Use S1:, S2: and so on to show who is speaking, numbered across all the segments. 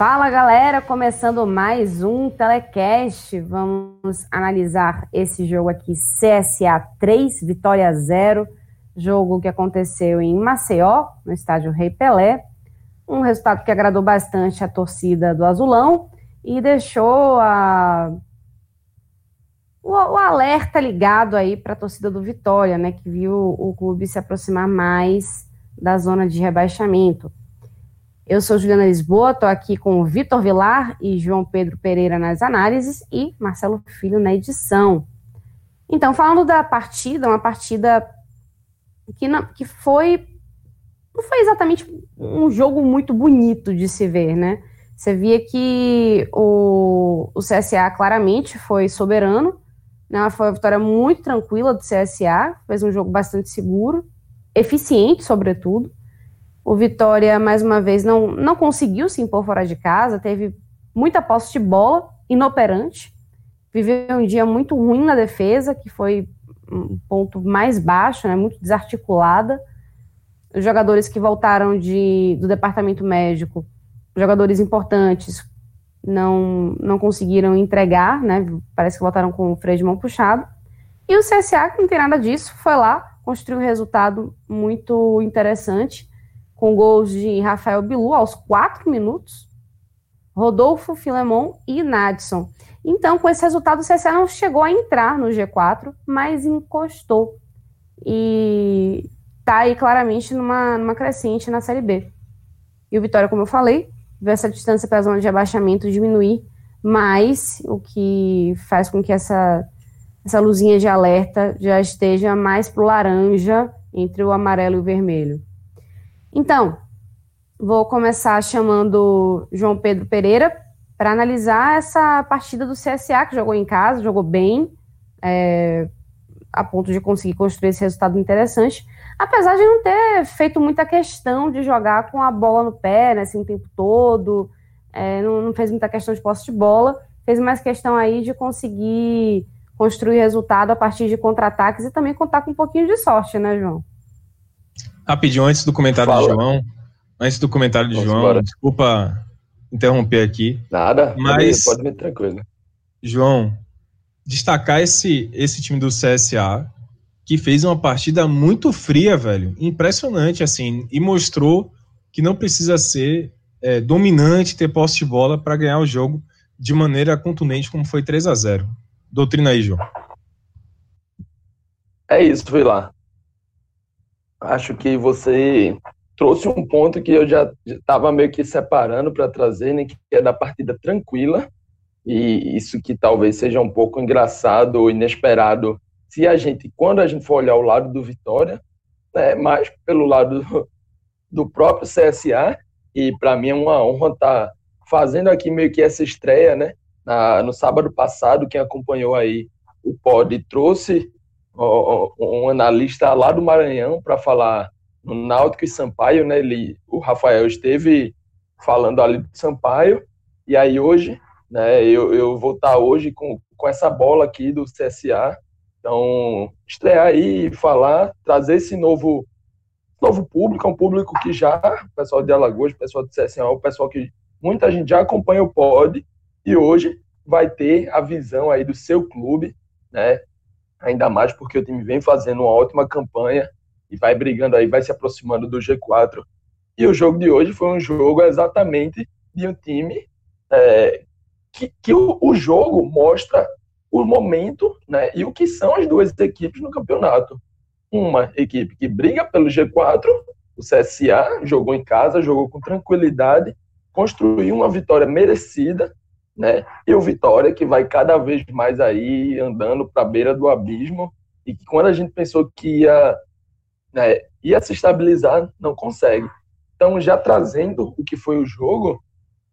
S1: Fala galera, começando mais um telecast. Vamos analisar esse jogo aqui, CSA 3, Vitória 0. Jogo que aconteceu em Maceió, no estádio Rei Pelé. Um resultado que agradou bastante a torcida do Azulão e deixou a... o, o alerta ligado aí para a torcida do Vitória, né? Que viu o clube se aproximar mais da zona de rebaixamento. Eu sou Juliana Lisboa, estou aqui com o Vitor Vilar e João Pedro Pereira nas análises e Marcelo Filho na edição. Então, falando da partida, uma partida que, não, que foi não foi exatamente um jogo muito bonito de se ver, né? Você via que o, o CSA claramente foi soberano, né? Foi uma vitória muito tranquila do CSA, fez um jogo bastante seguro, eficiente, sobretudo. O Vitória, mais uma vez, não, não conseguiu se impor fora de casa, teve muita posse de bola, inoperante, viveu um dia muito ruim na defesa, que foi um ponto mais baixo, né, muito desarticulada. Os jogadores que voltaram de, do departamento médico, jogadores importantes, não, não conseguiram entregar, né, parece que voltaram com o freio de mão puxado. E o CSA, que não tem nada disso, foi lá, construiu um resultado muito interessante, com gols de Rafael Bilu aos quatro minutos, Rodolfo Filemon e Nadson. Então, com esse resultado, o CSA não chegou a entrar no G4, mas encostou. E tá aí claramente numa, numa crescente na Série B. E o Vitória, como eu falei, viu essa distância para a zona de abaixamento diminuir mais, o que faz com que essa, essa luzinha de alerta já esteja mais para o laranja entre o amarelo e o vermelho. Então, vou começar chamando João Pedro Pereira para analisar essa partida do CSA, que jogou em casa, jogou bem, é, a ponto de conseguir construir esse resultado interessante, apesar de não ter feito muita questão de jogar com a bola no pé, né, assim, o tempo todo, é, não, não, fez muita questão de posse de bola, fez mais questão aí de conseguir construir resultado a partir de contra-ataques e também contar com um pouquinho de sorte, né, João?
S2: Rapidinho, antes do comentário Fala. João, antes do comentário de Vamos João, embora. desculpa interromper aqui.
S3: Nada, mas pode me tranquilo.
S2: João, destacar esse, esse time do CSA, que fez uma partida muito fria, velho, impressionante, assim, e mostrou que não precisa ser é, dominante, ter posse de bola para ganhar o jogo de maneira contundente, como foi 3 a 0 Doutrina aí, João.
S3: É isso, fui lá acho que você trouxe um ponto que eu já estava meio que separando para trazer, né, que é da partida tranquila, e isso que talvez seja um pouco engraçado ou inesperado se a gente, quando a gente for olhar o lado do Vitória, né, mais pelo lado do, próprio CSA, e para mim é uma honra estar tá fazendo aqui meio que essa estreia, né, na, no sábado passado, quem acompanhou aí o pod trouxe um analista lá do Maranhão para falar no Náutico e Sampaio, né? Ele, o Rafael esteve falando ali do Sampaio, e aí hoje, né, eu, eu vou estar hoje com, com essa bola aqui do CSA. Então, estrear aí falar, trazer esse novo novo público, é um público que já, o pessoal de Alagoas, o pessoal do CSA, o pessoal que muita gente já acompanha o pod, e hoje vai ter a visão aí do seu clube, né? Ainda mais porque o time vem fazendo uma ótima campanha e vai brigando aí, vai se aproximando do G4. E o jogo de hoje foi um jogo exatamente de um time é, que, que o, o, jogo mostra o momento né, e o que são as duas equipes no campeonato. uma equipe que briga pelo G4, o CSA jogou em casa, jogou com tranquilidade, construiu uma vitória merecida, né? E o Vitória que vai cada vez mais aí andando para a beira do abismo e que quando a gente pensou que ia, né, ia se estabilizar, não consegue. Então, já trazendo o que foi o jogo,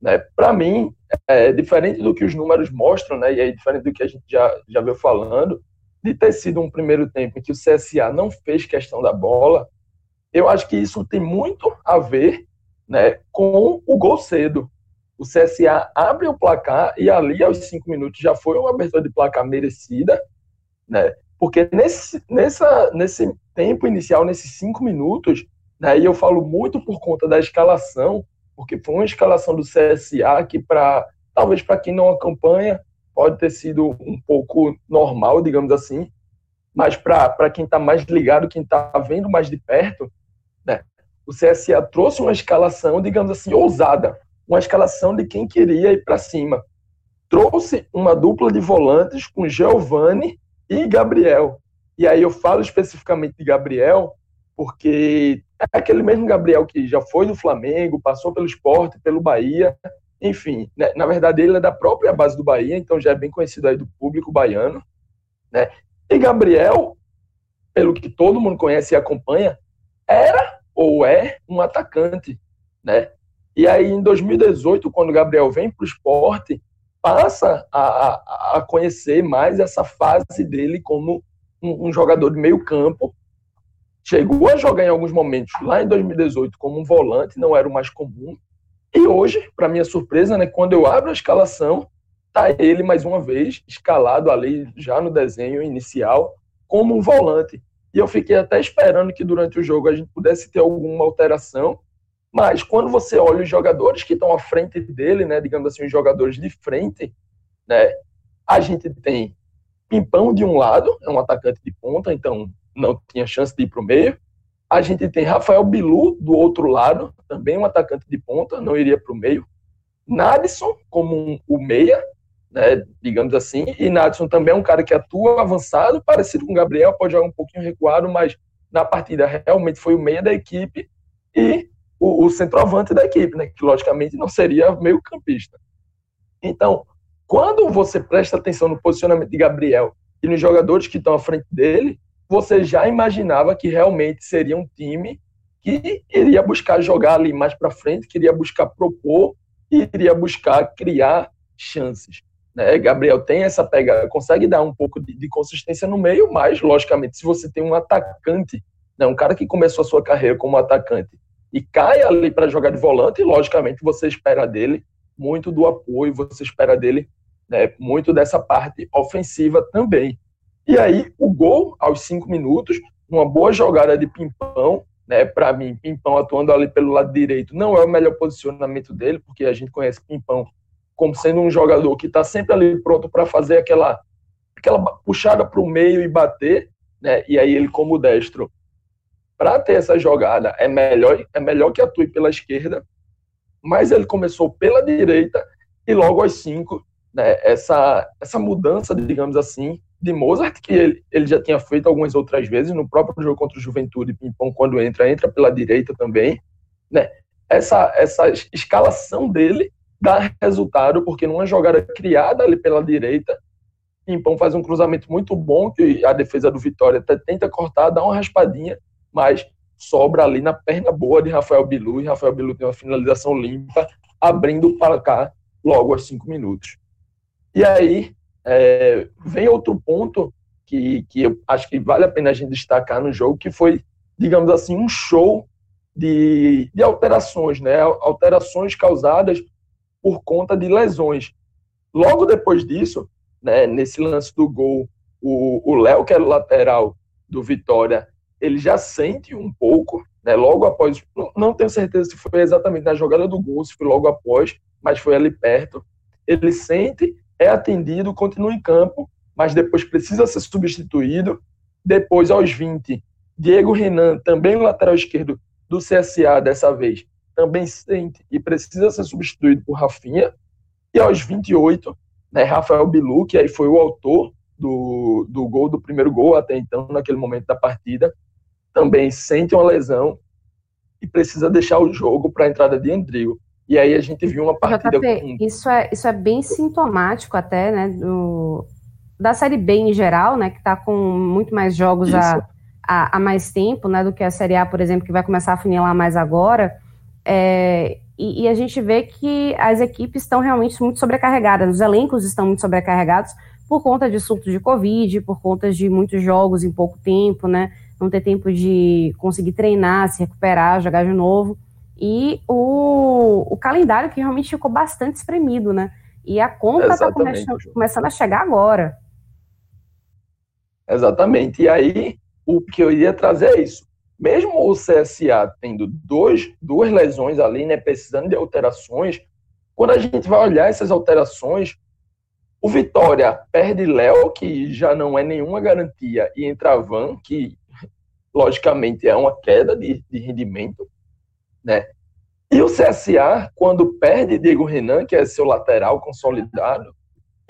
S3: né, para mim, é diferente do que os números mostram, né, e é diferente do que a gente já, já veio falando, de ter sido um primeiro tempo em que o CSA não fez questão da bola, eu acho que isso tem muito a ver né, com o gol cedo. O CSA abre o placar e ali, aos cinco minutos, já foi uma abertura de placar merecida, né? Porque nesse, nessa, nesse tempo inicial, nesses cinco minutos, né, e eu falo muito por conta da escalação, porque foi uma escalação do CSA que, para talvez para quem não acompanha, pode ter sido um pouco normal, digamos assim, mas para quem está mais ligado, quem está vendo mais de perto, né, o CSA trouxe uma escalação, digamos assim, ousada, uma escalação de quem queria ir para cima. Trouxe uma dupla de volantes com Giovani e Gabriel. E aí eu falo especificamente de Gabriel, porque é aquele mesmo Gabriel que já foi do Flamengo, passou pelo esporte, pelo Bahia, enfim, né? na verdade ele é da própria base do Bahia, então já é bem conhecido aí do público baiano, né? E Gabriel, pelo que todo mundo conhece e acompanha, era ou é um atacante, né? E aí em 2018, quando o Gabriel vem para o esporte, passa a, a, conhecer mais essa fase dele como um, um, jogador de meio campo. Chegou a jogar em alguns momentos lá em 2018 como um volante, não era o mais comum. E hoje, para minha surpresa, né, quando eu abro a escalação, tá ele mais uma vez escalado ali já no desenho inicial como um volante. E eu fiquei até esperando que durante o jogo a gente pudesse ter alguma alteração, mas quando você olha os jogadores que estão à frente dele, né, digamos assim, os jogadores de frente, né, a gente tem Pimpão de um lado, é um atacante de ponta, então não tinha chance de ir para o meio. A gente tem Rafael Bilu do outro lado, também um atacante de ponta, não iria para o meio. Nadson como um, o meia, né, digamos assim, e Nadson também é um cara que atua avançado, parecido com o Gabriel, pode jogar um pouquinho recuado, mas na partida realmente foi o meia da equipe. E o, o centroavante da equipe, né? Que logicamente não seria meio campista. Então, quando você presta atenção no posicionamento de Gabriel e nos jogadores que estão à frente dele, você já imaginava que realmente seria um time que iria buscar jogar ali mais para frente, queria buscar propor e iria buscar criar chances. Né? Gabriel tem essa pegada, consegue dar um pouco de, de, consistência no meio, mas logicamente se você tem um atacante, né, um cara que começou a sua carreira como atacante e cai ali para jogar de volante, e logicamente você espera dele muito do apoio, você espera dele né, muito dessa parte ofensiva também. E aí, o gol aos cinco minutos, uma boa jogada de Pimpão, né, para mim, Pimpão atuando ali pelo lado direito não é o melhor posicionamento dele, porque a gente conhece Pimpão como sendo um jogador que está sempre ali pronto para fazer aquela, aquela puxada para o meio e bater, né, e aí ele, como destro, para ter essa jogada é melhor, é melhor que atue pela esquerda, mas ele começou pela direita e logo aos cinco, né, essa, essa mudança, digamos assim, de Mozart, que ele, ele já tinha feito algumas outras vezes, no próprio jogo contra o Juventude, Pimpão, quando entra, entra pela direita também, né, essa, essa escalação dele dá resultado, porque numa jogada criada ali pela direita, Pimpão faz um cruzamento muito bom, que a defesa do Vitória até tenta cortar, dá uma raspadinha, mas sobra ali na perna boa de Rafael Bilu, e Rafael Bilu tem uma finalização limpa, abrindo para cá logo aos cinco minutos. E aí é, vem outro ponto que, que eu acho que vale a pena a gente destacar no jogo, que foi, digamos assim, um show de, de alterações, né? alterações causadas por conta de lesões. Logo depois disso, né, nesse lance do gol, o Léo, que era o lateral do Vitória, ele já sente um pouco, né, logo após, não, tenho certeza se foi exatamente na jogada do gol, se foi logo após, mas foi ali perto. Ele sente, é atendido, continua em campo, mas depois precisa ser substituído. Depois, aos 20, Diego Renan, também lateral esquerdo do CSA dessa vez, também sente e precisa ser substituído por Rafinha. E aos 28, né, Rafael Bilu, que aí foi o autor do, do gol, do primeiro gol até então, naquele momento da partida, também sente uma lesão e precisa deixar o jogo para a entrada de Andrigo. E aí a gente viu uma partida
S1: JP, com... isso é isso é bem sintomático até, né, do, da série B em geral, né, que está com muito mais jogos a, a, a, mais tempo, né, do que a série A, por exemplo, que vai começar a funilar mais agora. É, e, e, a gente vê que as equipes estão realmente muito sobrecarregadas, os elencos estão muito sobrecarregados por conta de surto de Covid, por conta de muitos jogos em pouco tempo, né? Não ter tempo de conseguir treinar, se recuperar, jogar de novo. E o, o calendário que realmente ficou bastante espremido, né? E a conta está come começando a chegar agora.
S3: Exatamente. E aí, o que eu iria trazer é isso. Mesmo o CSA tendo dois, duas lesões ali, né, precisando de alterações, quando a gente vai olhar essas alterações, o Vitória perde Léo, que já não é nenhuma garantia, e entra Van, que logicamente é uma queda de, de rendimento, né? E o CSA, quando perde Diego Renan, que é seu lateral consolidado,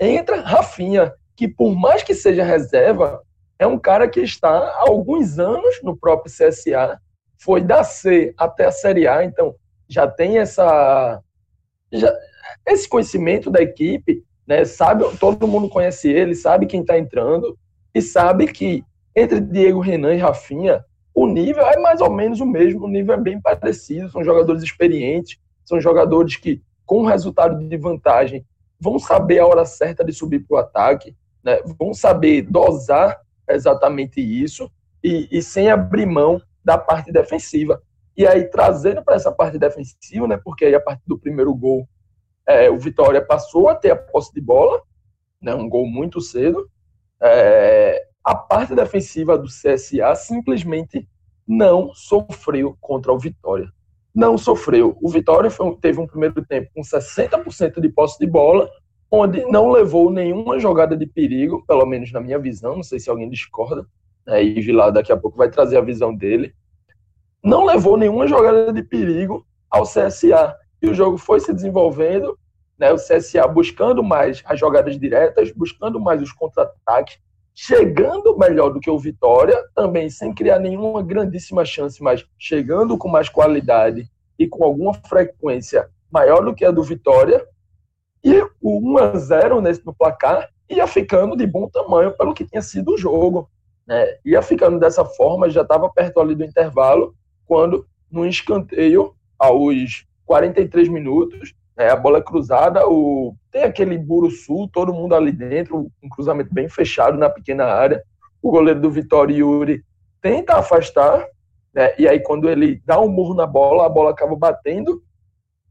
S3: entra Rafinha, que por mais que seja reserva, é um cara que está há alguns anos no próprio CSA, foi da C até a Série A, então já tem essa já, esse conhecimento da equipe, né? Sabe, todo mundo conhece ele, sabe quem está entrando e sabe que entre Diego Renan e Rafinha o nível é mais ou menos o mesmo, o nível é bem parecido, são jogadores experientes, são jogadores que com resultado de vantagem vão saber a hora certa de subir para o ataque, né? vão saber dosar exatamente isso e, e sem abrir mão da parte defensiva. E aí, trazendo para essa parte defensiva, né, porque aí a partir do primeiro gol, é, o Vitória passou a ter a posse de bola, né, um gol muito cedo. É, a parte defensiva do CSA simplesmente não sofreu contra o Vitória. Não sofreu. O Vitória foi, teve um primeiro tempo com 60% de posse de bola, onde não levou nenhuma jogada de perigo, pelo menos na minha visão, não sei se alguém discorda, né, e Vilar daqui a pouco vai trazer a visão dele, não levou nenhuma jogada de perigo ao CSA. E o jogo foi se desenvolvendo, né, o CSA buscando mais as jogadas diretas, buscando mais os contra-ataques, chegando melhor do que o Vitória, também sem criar nenhuma grandíssima chance, mas chegando com mais qualidade e com alguma frequência maior do que a do Vitória, e o 1 a 0 nesse no placar ia ficando de bom tamanho pelo que tinha sido o jogo. Né? Ia ficando dessa forma, já estava perto ali do intervalo, quando no escanteio, aos 43 minutos, né, a bola é cruzada, o, tem aquele buro sul, todo mundo ali dentro, um cruzamento bem fechado na pequena área. O goleiro do Vitória, Yuri, tenta afastar, né, e aí quando ele dá um murro na bola, a bola acaba batendo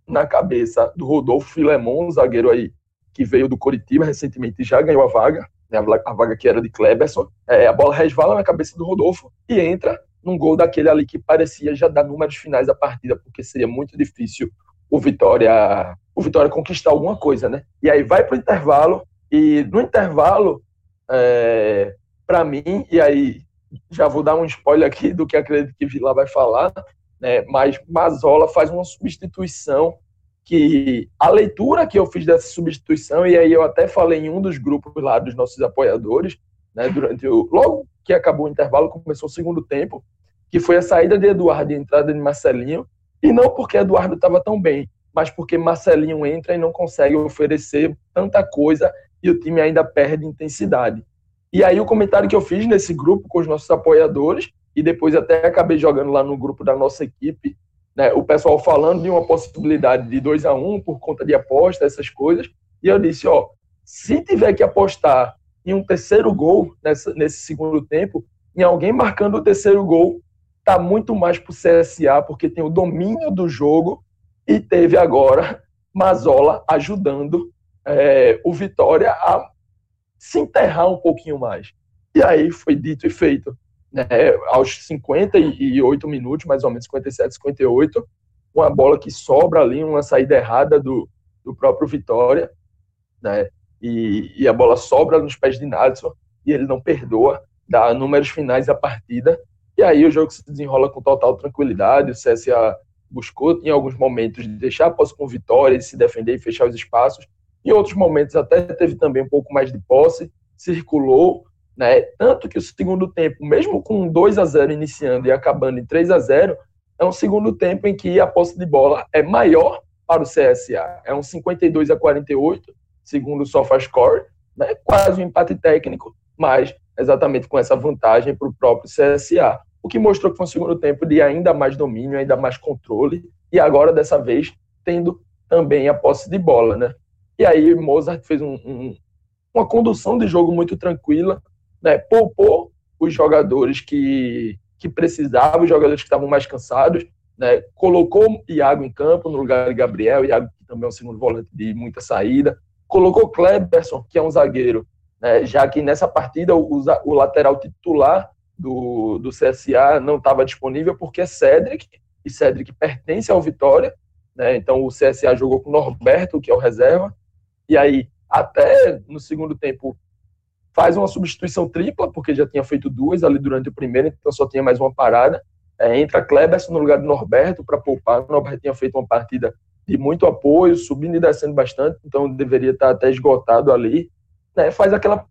S3: na cabeça do Rodolfo Filemon, um zagueiro aí que veio do Coritiba recentemente já ganhou a vaga, né, a vaga que era de Kleberson. É, a bola resvala na cabeça do Rodolfo e entra num gol daquele ali que parecia já dar números finais da partida, porque seria muito difícil o Vitória o Vitória conquistar alguma coisa, né? E aí vai para o intervalo e no intervalo, é, para mim, e aí já vou dar um spoiler aqui do que acredito que Vila vai falar, né? Mas Mazola faz uma substituição que a leitura que eu fiz dessa substituição e aí eu até falei em um dos grupos lá dos nossos apoiadores, né? Durante o logo que acabou o intervalo começou o segundo tempo, que foi a saída de Eduardo e a entrada de Marcelinho e não porque Eduardo estava tão bem, mas porque Marcelinho entra e não consegue oferecer tanta coisa e o time ainda perde intensidade. E aí o comentário que eu fiz nesse grupo com os nossos apoiadores e depois até acabei jogando lá no grupo da nossa equipe, né, o pessoal falando de uma possibilidade de 2 a 1 um por conta de aposta, essas coisas, e eu disse, ó, se tiver que apostar em um terceiro gol nessa, nesse segundo tempo, em alguém marcando o terceiro gol, tá muito mais pro CSA, porque tem o domínio do jogo e teve agora Mazola ajudando é, o Vitória a se enterrar um pouquinho mais. E aí foi dito e feito né, aos 58 minutos, mais ou menos 57, 58, uma bola que sobra ali, uma saída errada do, do próprio Vitória, né, e, e a bola sobra nos pés de Nadson, e ele não perdoa, dá números finais da partida, e aí o jogo se desenrola com total tranquilidade, o CSA buscou em alguns momentos de deixar a posse com vitória, se defender e fechar os espaços, em outros momentos até teve também um pouco mais de posse, circulou, Né? Tanto que o segundo tempo, mesmo com 2 a 0 iniciando e acabando em 3 a 0 é um segundo tempo em que a posse de bola é maior para o CSA. É um 52 a 48, segundo o SofaScore, né? quase um empate técnico, mas exatamente com essa vantagem para o próprio CSA. O que mostrou que foi um segundo tempo de ainda mais domínio, ainda mais controle, e agora, dessa vez, tendo também a posse de bola. Né? E aí Mozart fez um, um, uma condução de jogo muito tranquila, né? poupou os jogadores que, que precisavam, os jogadores que estavam mais cansados, né? colocou Iago em campo no lugar de Gabriel, Iago que também é um segundo volante de muita saída, colocou Kleberson, que é um zagueiro, né? já que nessa partida o, o lateral titular do, do CSA não estava disponível porque é Cedric, e Cedric pertence ao Vitória, né? então o CSA jogou com Norberto, que é o reserva, e aí até no segundo tempo faz uma substituição tripla, porque já tinha feito duas ali durante o primeiro, então só tinha mais uma parada. É, entra Kleberson no lugar de Norberto para poupar. O Norberto tinha feito uma partida de muito apoio, subindo e descendo bastante, então deveria estar até esgotado ali. Né? Faz aquela,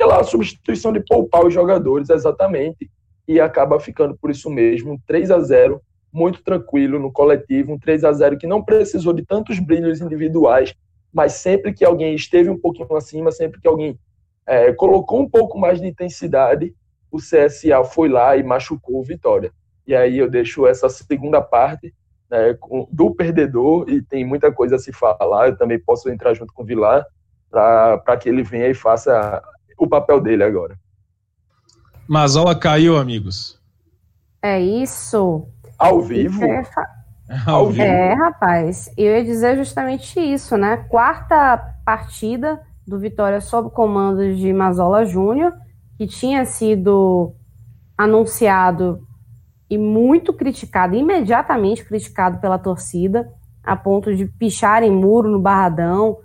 S3: aquela substituição de poupar os jogadores, exatamente, e acaba ficando por isso mesmo, 3 a 0 muito tranquilo no coletivo, um 3 a 0 que não precisou de tantos brilhos individuais, mas sempre que alguém esteve um pouquinho acima, sempre que alguém é, colocou um pouco mais de intensidade, o CSA foi lá e machucou o Vitória. E aí eu deixo essa segunda parte né, do perdedor, e tem muita coisa a se falar, eu também posso entrar junto com o Vilar, para que ele venha e faça o papel dele agora.
S2: Mazola caiu, amigos.
S1: É isso.
S3: Ao vivo?
S1: É, Ao vivo. É, rapaz. Eu ia dizer justamente isso, né? Quarta partida do Vitória sob comando de Mazola Júnior, que tinha sido anunciado e muito criticado, imediatamente criticado pela torcida, a ponto de picharem muro no Barradão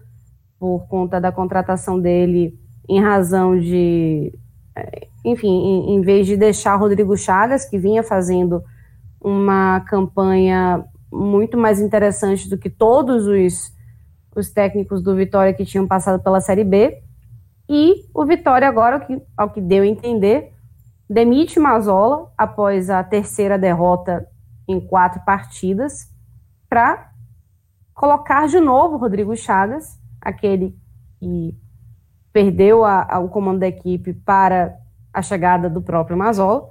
S1: por conta da contratação dele em razão de, eh, enfim, em, em vez de deixar Rodrigo Chagas, que vinha fazendo uma campanha muito mais interessante do que todos os os técnicos do Vitória que tinham passado pela Série B. E o Vitória, agora, ao que, ao que deu a entender, demite Mazola após a terceira derrota em quatro partidas, para colocar de novo Rodrigo Chagas, aquele que perdeu a, a, o comando da equipe para a chegada do próprio Mazola,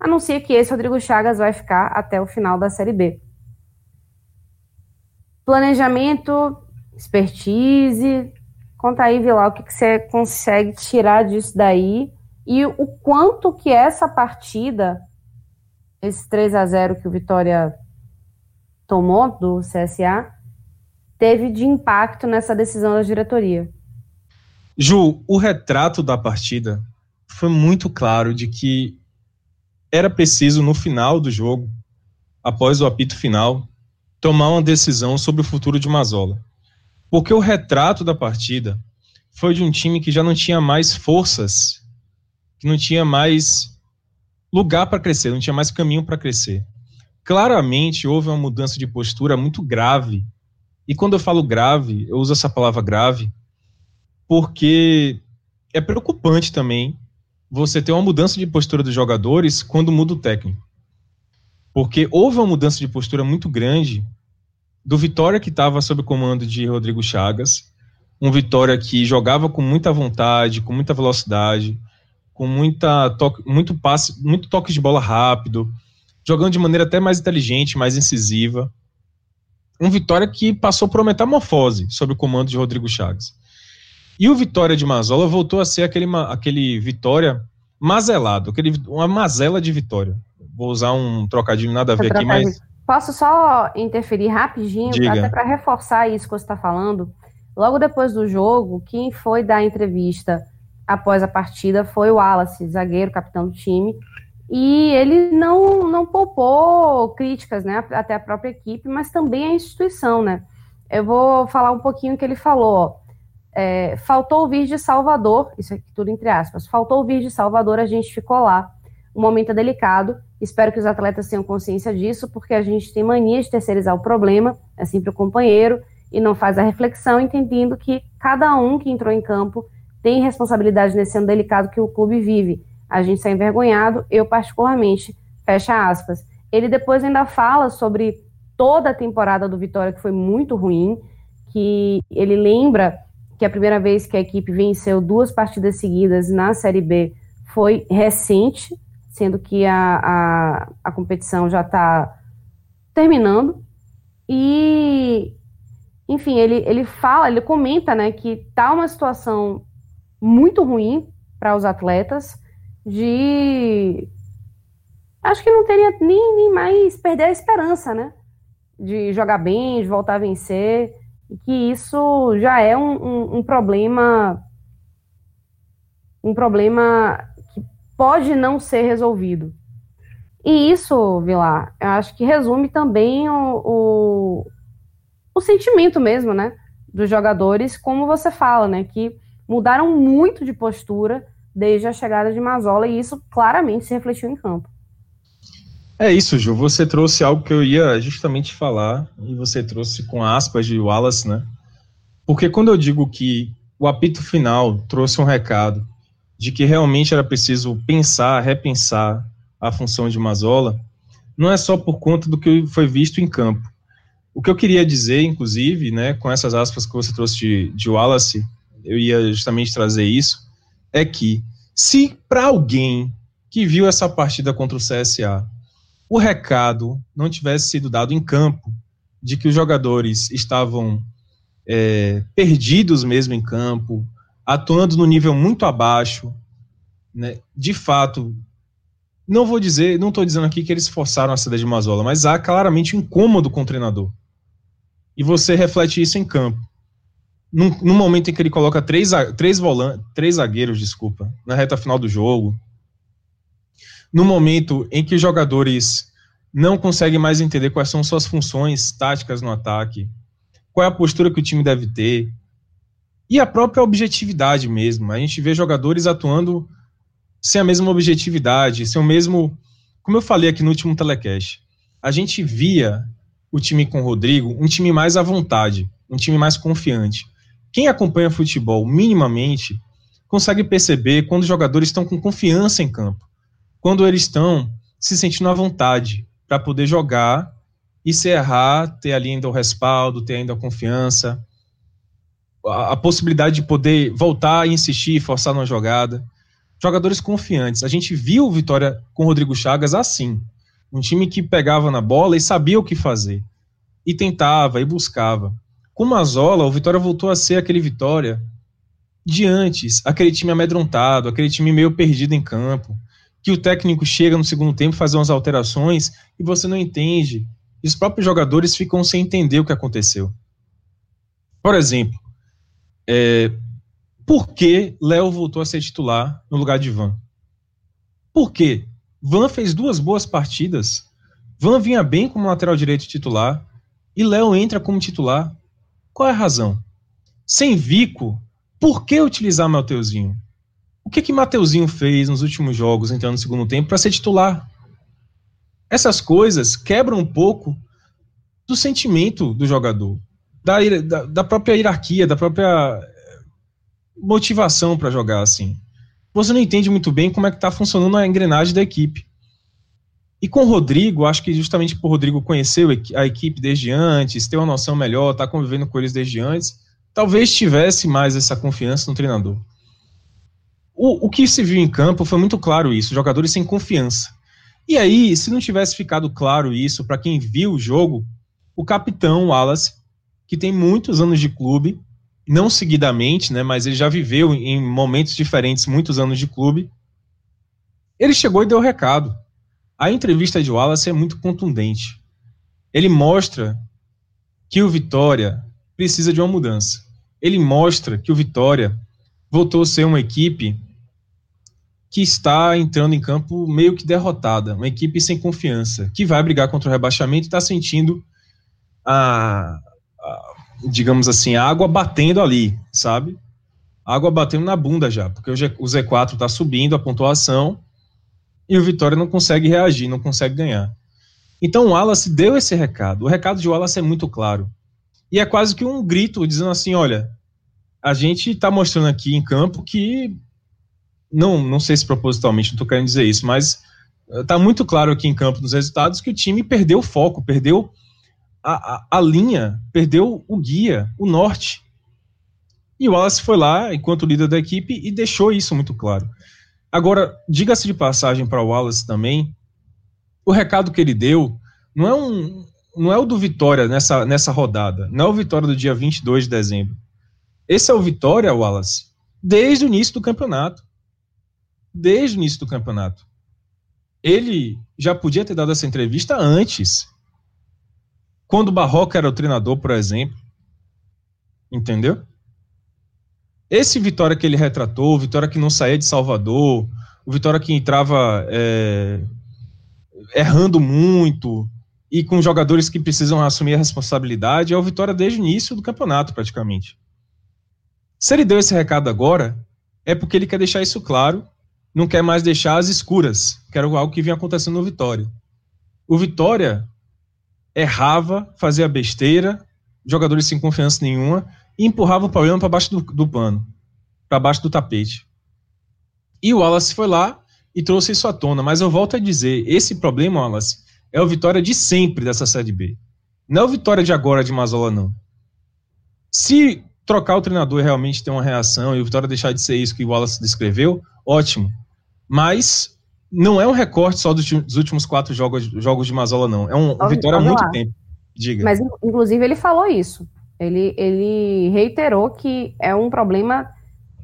S1: anuncia que esse Rodrigo Chagas vai ficar até o final da Série B. Planejamento expertise. Conta aí, Vilar, o que, que você consegue tirar disso daí e o quanto que essa partida, esse 3 a 0 que o Vitória tomou do CSA, teve de impacto nessa decisão da diretoria.
S2: Ju, o retrato da partida foi muito claro de que era preciso, no final do jogo, após o apito final, tomar uma decisão sobre o futuro de Mazola. Porque o retrato da partida foi de um time que já não tinha mais forças, que não tinha mais lugar para crescer, não tinha mais caminho para crescer. Claramente houve uma mudança de postura muito grave. E quando eu falo grave, eu uso essa palavra grave porque é preocupante também você ter uma mudança de postura dos jogadores quando muda o técnico. Porque houve uma mudança de postura muito grande do Vitória que estava sob o comando de Rodrigo Chagas, um Vitória que jogava com muita vontade, com muita velocidade, com muita toque, muito passe, muito toque de bola rápido, jogando de maneira até mais inteligente, mais incisiva. Um Vitória que passou por uma metamorfose sob o comando de Rodrigo Chagas. E o Vitória de Mazola voltou a ser aquele, aquele Vitória mazelado, aquele, uma mazela de Vitória. Vou usar um trocadilho nada a ver aqui, mas
S1: Posso só interferir rapidinho, Diga. até para reforçar isso que você está falando? Logo depois do jogo, quem foi dar a entrevista após a partida foi o Wallace, zagueiro, capitão do time, e ele não, não poupou críticas, né, até a própria equipe, mas também a instituição, né. Eu vou falar um pouquinho o que ele falou, é, faltou ouvir de Salvador, isso aqui tudo entre aspas, faltou ouvir de Salvador, a gente ficou lá, o momento é delicado, Espero que os atletas tenham consciência disso, porque a gente tem mania de terceirizar o problema, é sempre o companheiro, e não faz a reflexão, entendendo que cada um que entrou em campo tem responsabilidade nesse ano delicado que o clube vive. A gente está envergonhado, eu particularmente, fecha aspas. Ele depois ainda fala sobre toda a temporada do Vitória, que foi muito ruim, que ele lembra que a primeira vez que a equipe venceu duas partidas seguidas na Série B foi recente, sendo que a, a, a competição já está terminando. E, enfim, ele, ele fala, ele comenta né, que tá uma situação muito ruim para os atletas, de. Acho que não teria nem, nem mais perder a esperança, né? De jogar bem, de voltar a vencer, e que isso já é um, um, um problema. Um problema que pode não ser resolvido. E isso, Vilar, eu acho que resume também o, o, o, sentimento mesmo, né, dos jogadores, como você fala, né, que mudaram muito de postura desde a chegada de Mazola e isso claramente se refletiu em campo.
S2: É isso, Ju. Você trouxe algo que eu ia justamente falar e você trouxe com aspas de Wallace, né? Porque quando eu digo que o apito final trouxe um recado de que realmente era preciso pensar, repensar a função de Mazola, não é só por conta do que foi visto em campo. O que eu queria dizer, inclusive, né, com essas aspas que você trouxe de, de Wallace, eu ia justamente trazer isso, é que se para alguém que viu essa partida contra o CSA, o recado não tivesse sido dado em campo de que os jogadores estavam é, perdidos mesmo em campo, atuando no nível muito abaixo, né, de fato não vou dizer, não estou dizendo aqui que eles forçaram a saída de Mazola, mas há claramente um incômodo com o treinador. E você reflete isso em campo. No, momento em que ele coloca três, três, volan, três zagueiros, desculpa, na reta final do jogo. No momento em que os jogadores não conseguem mais entender quais são suas funções táticas no ataque, qual é a postura que o time deve ter, e a própria objetividade mesmo. A gente vê jogadores atuando sem a mesma objetividade, sem o mesmo. Como eu falei aqui no último telecast, a gente via o time com o Rodrigo um time mais à vontade, um time mais confiante. Quem acompanha futebol minimamente consegue perceber quando os jogadores estão com confiança em campo, quando eles estão se sentindo à vontade para poder jogar e se errar, ter ali ainda o respaldo, ter ainda a confiança, a, a possibilidade de poder voltar e insistir, forçar numa jogada jogadores confiantes. A gente viu o Vitória com o Rodrigo Chagas assim. Um time que pegava na bola e sabia o que fazer. E tentava e buscava. Com Mazola, o Vitória voltou a ser aquele Vitória de antes, aquele time amedrontado, aquele time meio perdido em campo, que o técnico chega no segundo tempo, faz umas alterações e você não entende. E os próprios jogadores ficam sem entender o que aconteceu. Por exemplo, é, por que Léo voltou a ser titular no lugar de Van? Por quê? Van fez duas boas partidas. Van vinha bem como lateral direito titular e Léo entra como titular. Qual é a razão? Sem Vico, por que utilizar Mateuzinho? O que que Mateuzinho fez nos últimos jogos, entrando no segundo tempo, para ser titular? Essas coisas quebram um pouco do sentimento do jogador, da, da, da própria hierarquia, da própria motivação para jogar assim. Você não entende muito bem como é que está funcionando a engrenagem da equipe. E com o Rodrigo, acho que justamente por Rodrigo conhecer a equipe desde antes, ter uma noção melhor, estar tá convivendo com eles desde antes, talvez tivesse mais essa confiança no treinador. O, o que se viu em campo foi muito claro isso, jogadores sem confiança. E aí, se não tivesse ficado claro isso para quem viu o jogo, o capitão Wallace, que tem muitos anos de clube, não seguidamente, né, mas ele já viveu em momentos diferentes muitos anos de clube. Ele chegou e deu o recado. A entrevista de Wallace é muito contundente. Ele mostra que o Vitória precisa de uma mudança. Ele mostra que o Vitória voltou a ser uma equipe que está entrando em campo meio que derrotada, uma equipe sem confiança, que vai brigar contra o rebaixamento e está sentindo a, digamos assim, água batendo ali, sabe? Água batendo na bunda já, porque o Z4 está subindo a pontuação e o Vitória não consegue reagir, não consegue ganhar. Então o Wallace deu esse recado. O recado de Wallace é muito claro. E é quase que um grito dizendo assim: olha, a gente está mostrando aqui em campo que, não, não sei se propositalmente, não estou querendo dizer isso, mas está muito claro aqui em campo nos resultados que o time perdeu o foco, perdeu a, a, a linha, perdeu o guia, o norte. E o Wallace foi lá, enquanto líder da equipe, e deixou isso muito claro. Agora, diga-se de passagem para o Wallace também, o recado que ele deu não é um não é o do Vitória nessa, nessa rodada, não é o Vitória do dia 22 de dezembro. Esse é o Vitória, Wallace, desde o início do campeonato. Desde o início do campeonato. Ele já podia ter dado essa entrevista antes. Quando o Barroca era o treinador, por exemplo. Entendeu? Esse Vitória que ele retratou, o Vitória que não saía de Salvador, o Vitória que entrava é, errando muito e com jogadores que precisam assumir a responsabilidade, é o Vitória desde o início do campeonato, praticamente. Se ele deu esse recado agora, é porque ele quer deixar isso claro, não quer mais deixar as escuras, que era algo que vinha acontecendo no Vitória. O Vitória errava, fazia besteira, jogadores sem confiança nenhuma, e empurrava o problema para baixo do, do pano, para baixo do tapete. E o Wallace foi lá e trouxe isso à tona. Mas eu volto a dizer, esse problema, Wallace, é o Vitória de sempre dessa Série B. Não é o Vitória de agora de Mazola, não. Se trocar o treinador realmente ter uma reação e o Vitória deixar de ser isso que o Wallace descreveu, ótimo. Mas não é um recorte só dos, últimos quatro jogos, jogos de Mazola, não. É um, Vitória há muito tempo. Diga.
S1: Mas, inclusive, ele falou isso. Ele, ele reiterou que é um problema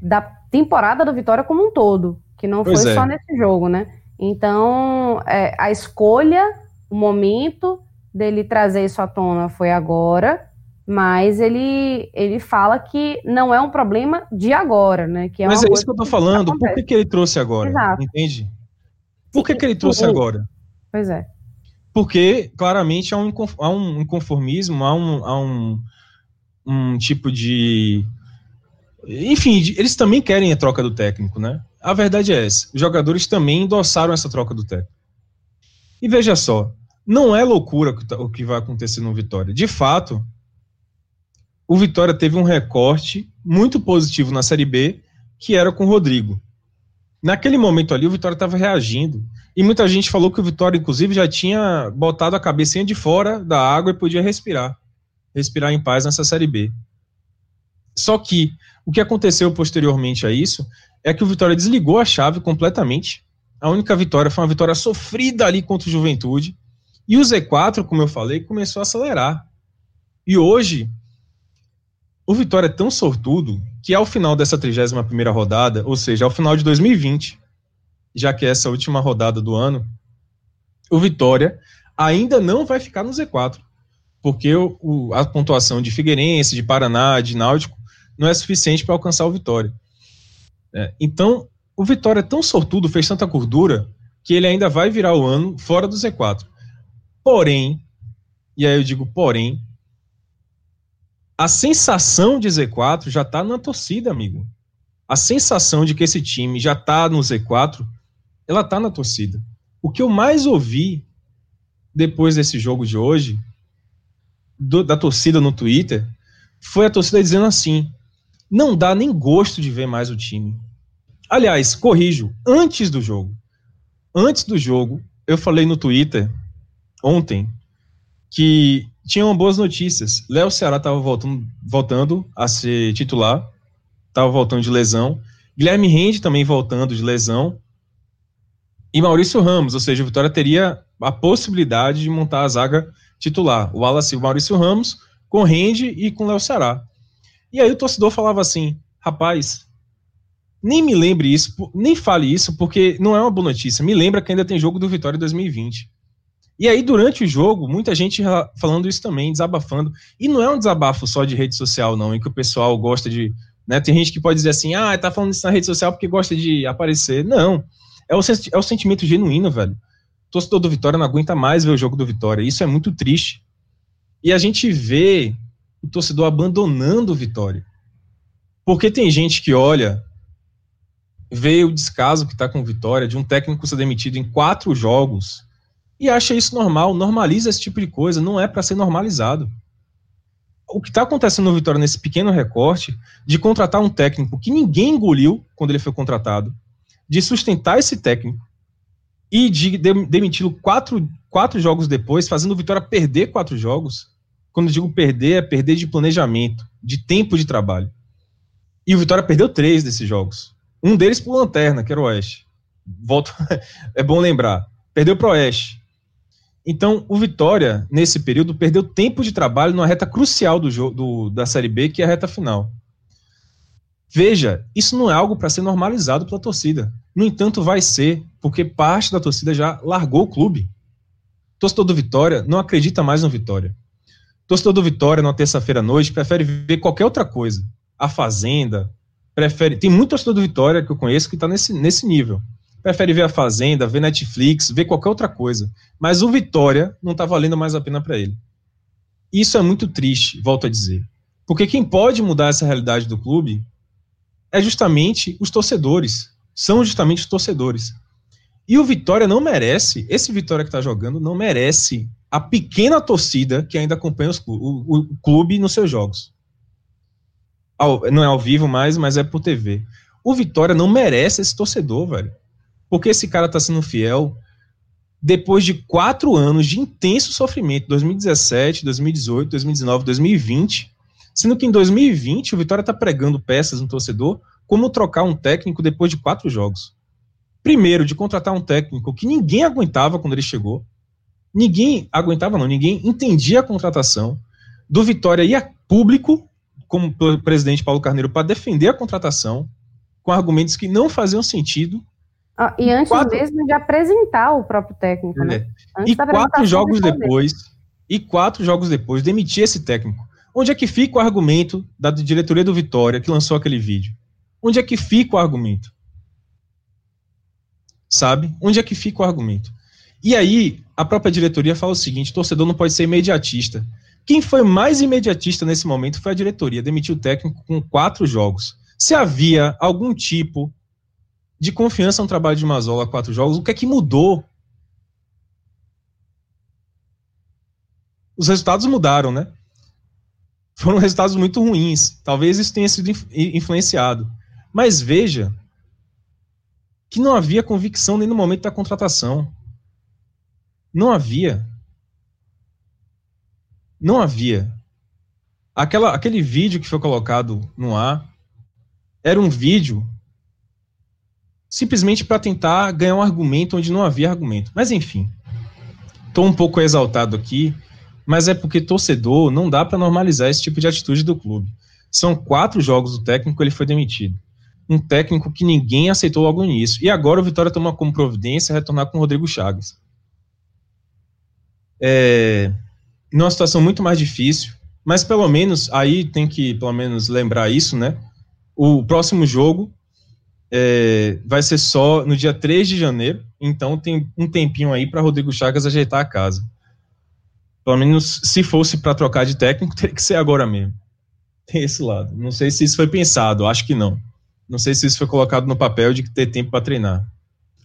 S1: da temporada do Vitória como um todo, que não pois foi é. só nesse jogo, né? Então, é, a escolha, o momento dele trazer isso à tona foi agora, mas ele, ele fala que não é um problema de agora, né? Que é
S2: mas é isso que eu tô falando. Por que, que ele trouxe agora? Exato. Entende? Por que, que ele trouxe agora?
S1: Pois é.
S2: Porque, claramente, há um, há um inconformismo, há um, há um um tipo de. Enfim, eles também querem a troca do técnico, né? A verdade é essa. Os jogadores também endossaram essa troca do técnico. E veja só, não é loucura tá, o que vai acontecer no Vitória. De fato, o Vitória teve um recorte muito positivo na Série B, que era com o Rodrigo. Naquele momento ali, o Vitória estava reagindo. E muita gente falou que o Vitória, inclusive, já tinha botado a cabecinha de fora da água e podia respirar respirar em paz nessa Série B. Só que o que aconteceu posteriormente a isso é que o Vitória desligou a chave completamente. A única vitória foi uma vitória sofrida ali contra o Juventude. E o Z4, como eu falei, começou a acelerar. E hoje, o Vitória é tão sortudo que ao final dessa 31ª rodada, ou seja, ao final de 2020, já que é essa última rodada do ano, o Vitória ainda não vai ficar no Z4 porque o, o, a pontuação de Figueirense, de Paraná, de Náutico, não é suficiente para alcançar o Vitória. É, então, o Vitória é tão sortudo, fez tanta gordura, que ele ainda vai virar o ano fora do Z4. Porém, e aí eu digo porém, a sensação de Z4 já está na torcida, amigo. A sensação de que esse time já está no Z4, ela está na torcida. O que eu mais ouvi depois desse jogo de hoje do, da torcida no Twitter foi a torcida dizendo assim: não dá nem gosto de ver mais o time. Aliás, corrijo, antes do jogo. Antes do jogo, eu falei no Twitter ontem que tinham boas notícias. Léo Ceará estava voltando, voltando a ser titular, estava voltando de lesão. Guilherme Rende também voltando de lesão. E Maurício Ramos, ou seja, o Vitória teria a possibilidade de montar a zaga titular. O Wallace e o Maurício Ramos, com Rende e com Léo Ceará. E aí o torcedor falava assim: rapaz, nem me lembre isso, nem fale isso, porque não é uma boa notícia. Me lembra que ainda tem jogo do Vitória 2020. E aí, durante o jogo, muita gente falando isso também, desabafando. E não é um desabafo só de rede social, não, em que o pessoal gosta de. Né, tem gente que pode dizer assim, ah, tá falando isso na rede social porque gosta de aparecer. Não. É o, é o sentimento genuíno, velho torcedor do Vitória não aguenta mais ver o jogo do Vitória. Isso é muito triste. E a gente vê o torcedor abandonando o Vitória. Porque tem gente que olha, vê o descaso que está com o Vitória, de um técnico ser demitido em quatro jogos, e acha isso normal, normaliza esse tipo de coisa. Não é para ser normalizado. o que está acontecendo no Vitória nesse pequeno recorte de contratar um técnico que ninguém engoliu quando ele foi contratado, de sustentar esse técnico e de demiti-lo quatro, quatro jogos depois, fazendo o Vitória perder quatro jogos. Quando eu digo perder, é perder de planejamento, de tempo de trabalho. E o Vitória perdeu três desses jogos. Um deles por lanterna, que era o Oeste. Volto, é bom lembrar. Perdeu para o Oeste. Então, o Vitória, nesse período, perdeu tempo de trabalho numa reta crucial do jogo do, da Série B, que é a reta final. Veja, isso não é algo para ser normalizado pela torcida. No entanto, vai ser, porque parte da torcida já largou o clube. Torcedor do Vitória não acredita mais no Vitória. Torcedor do Vitória, numa terça-feira à noite, prefere ver qualquer outra coisa. A Fazenda, prefere. Tem muito torcedor do Vitória que eu conheço que está nesse, nesse nível prefere ver a Fazenda, ver Netflix, ver qualquer outra coisa. Mas o Vitória não está valendo mais a pena para ele. Isso é muito triste, volto a dizer. Porque quem pode mudar essa realidade do clube é justamente os torcedores. São justamente os torcedores. E o Vitória não merece, esse Vitória que está jogando, não merece a pequena torcida que ainda acompanha os, o, o clube nos seus jogos. Ao, não é ao vivo mais, mas é por TV. O Vitória não merece esse torcedor, velho. Porque esse cara está sendo fiel depois de quatro anos de intenso sofrimento, 2017, 2018, 2019, 2020, sendo que em 2020 o Vitória está pregando peças no torcedor como trocar um técnico depois de quatro jogos. Primeiro, de contratar um técnico que ninguém aguentava quando ele chegou. Ninguém aguentava, não, ninguém entendia a contratação. Do Vitória ia público, como o presidente Paulo Carneiro, para defender a contratação, com argumentos que não faziam sentido
S1: ah, e antes quatro... mesmo de apresentar o próprio técnico, né?
S2: É. e quatro jogos depois, e quatro jogos depois, demitir esse técnico. Onde é que fica o argumento da diretoria do Vitória que lançou aquele vídeo? Onde é que fica o argumento? Sabe? Onde é que fica o argumento? E aí, a própria diretoria fala o seguinte: torcedor não pode ser imediatista. Quem foi mais imediatista nesse momento foi a diretoria, demitiu o técnico com quatro jogos. Se havia algum tipo de confiança no trabalho de Mazola quatro jogos, o que é que mudou? Os resultados mudaram, né? Foram resultados muito ruins. Talvez isso tenha sido influenciado. Mas veja que não havia convicção nem no momento da contratação. Não havia. Não havia. Aquela, aquele vídeo que foi colocado no ar era um vídeo simplesmente para tentar ganhar um argumento onde não havia argumento. Mas enfim, estou um pouco exaltado aqui, mas é porque torcedor não dá para normalizar esse tipo de atitude do clube. São quatro jogos do técnico, ele foi demitido. Um técnico que ninguém aceitou logo no início. E agora o Vitória toma como providência retornar com o Rodrigo Chagas. É, numa situação muito mais difícil, mas pelo menos aí tem que pelo menos lembrar isso, né? O próximo jogo é, vai ser só no dia 3 de janeiro, então tem um tempinho aí para Rodrigo Chagas ajeitar a casa. Pelo menos se fosse para trocar de técnico, teria que ser agora mesmo. Tem esse lado. Não sei se isso foi pensado, acho que não. Não sei se isso foi colocado no papel de ter tempo para treinar.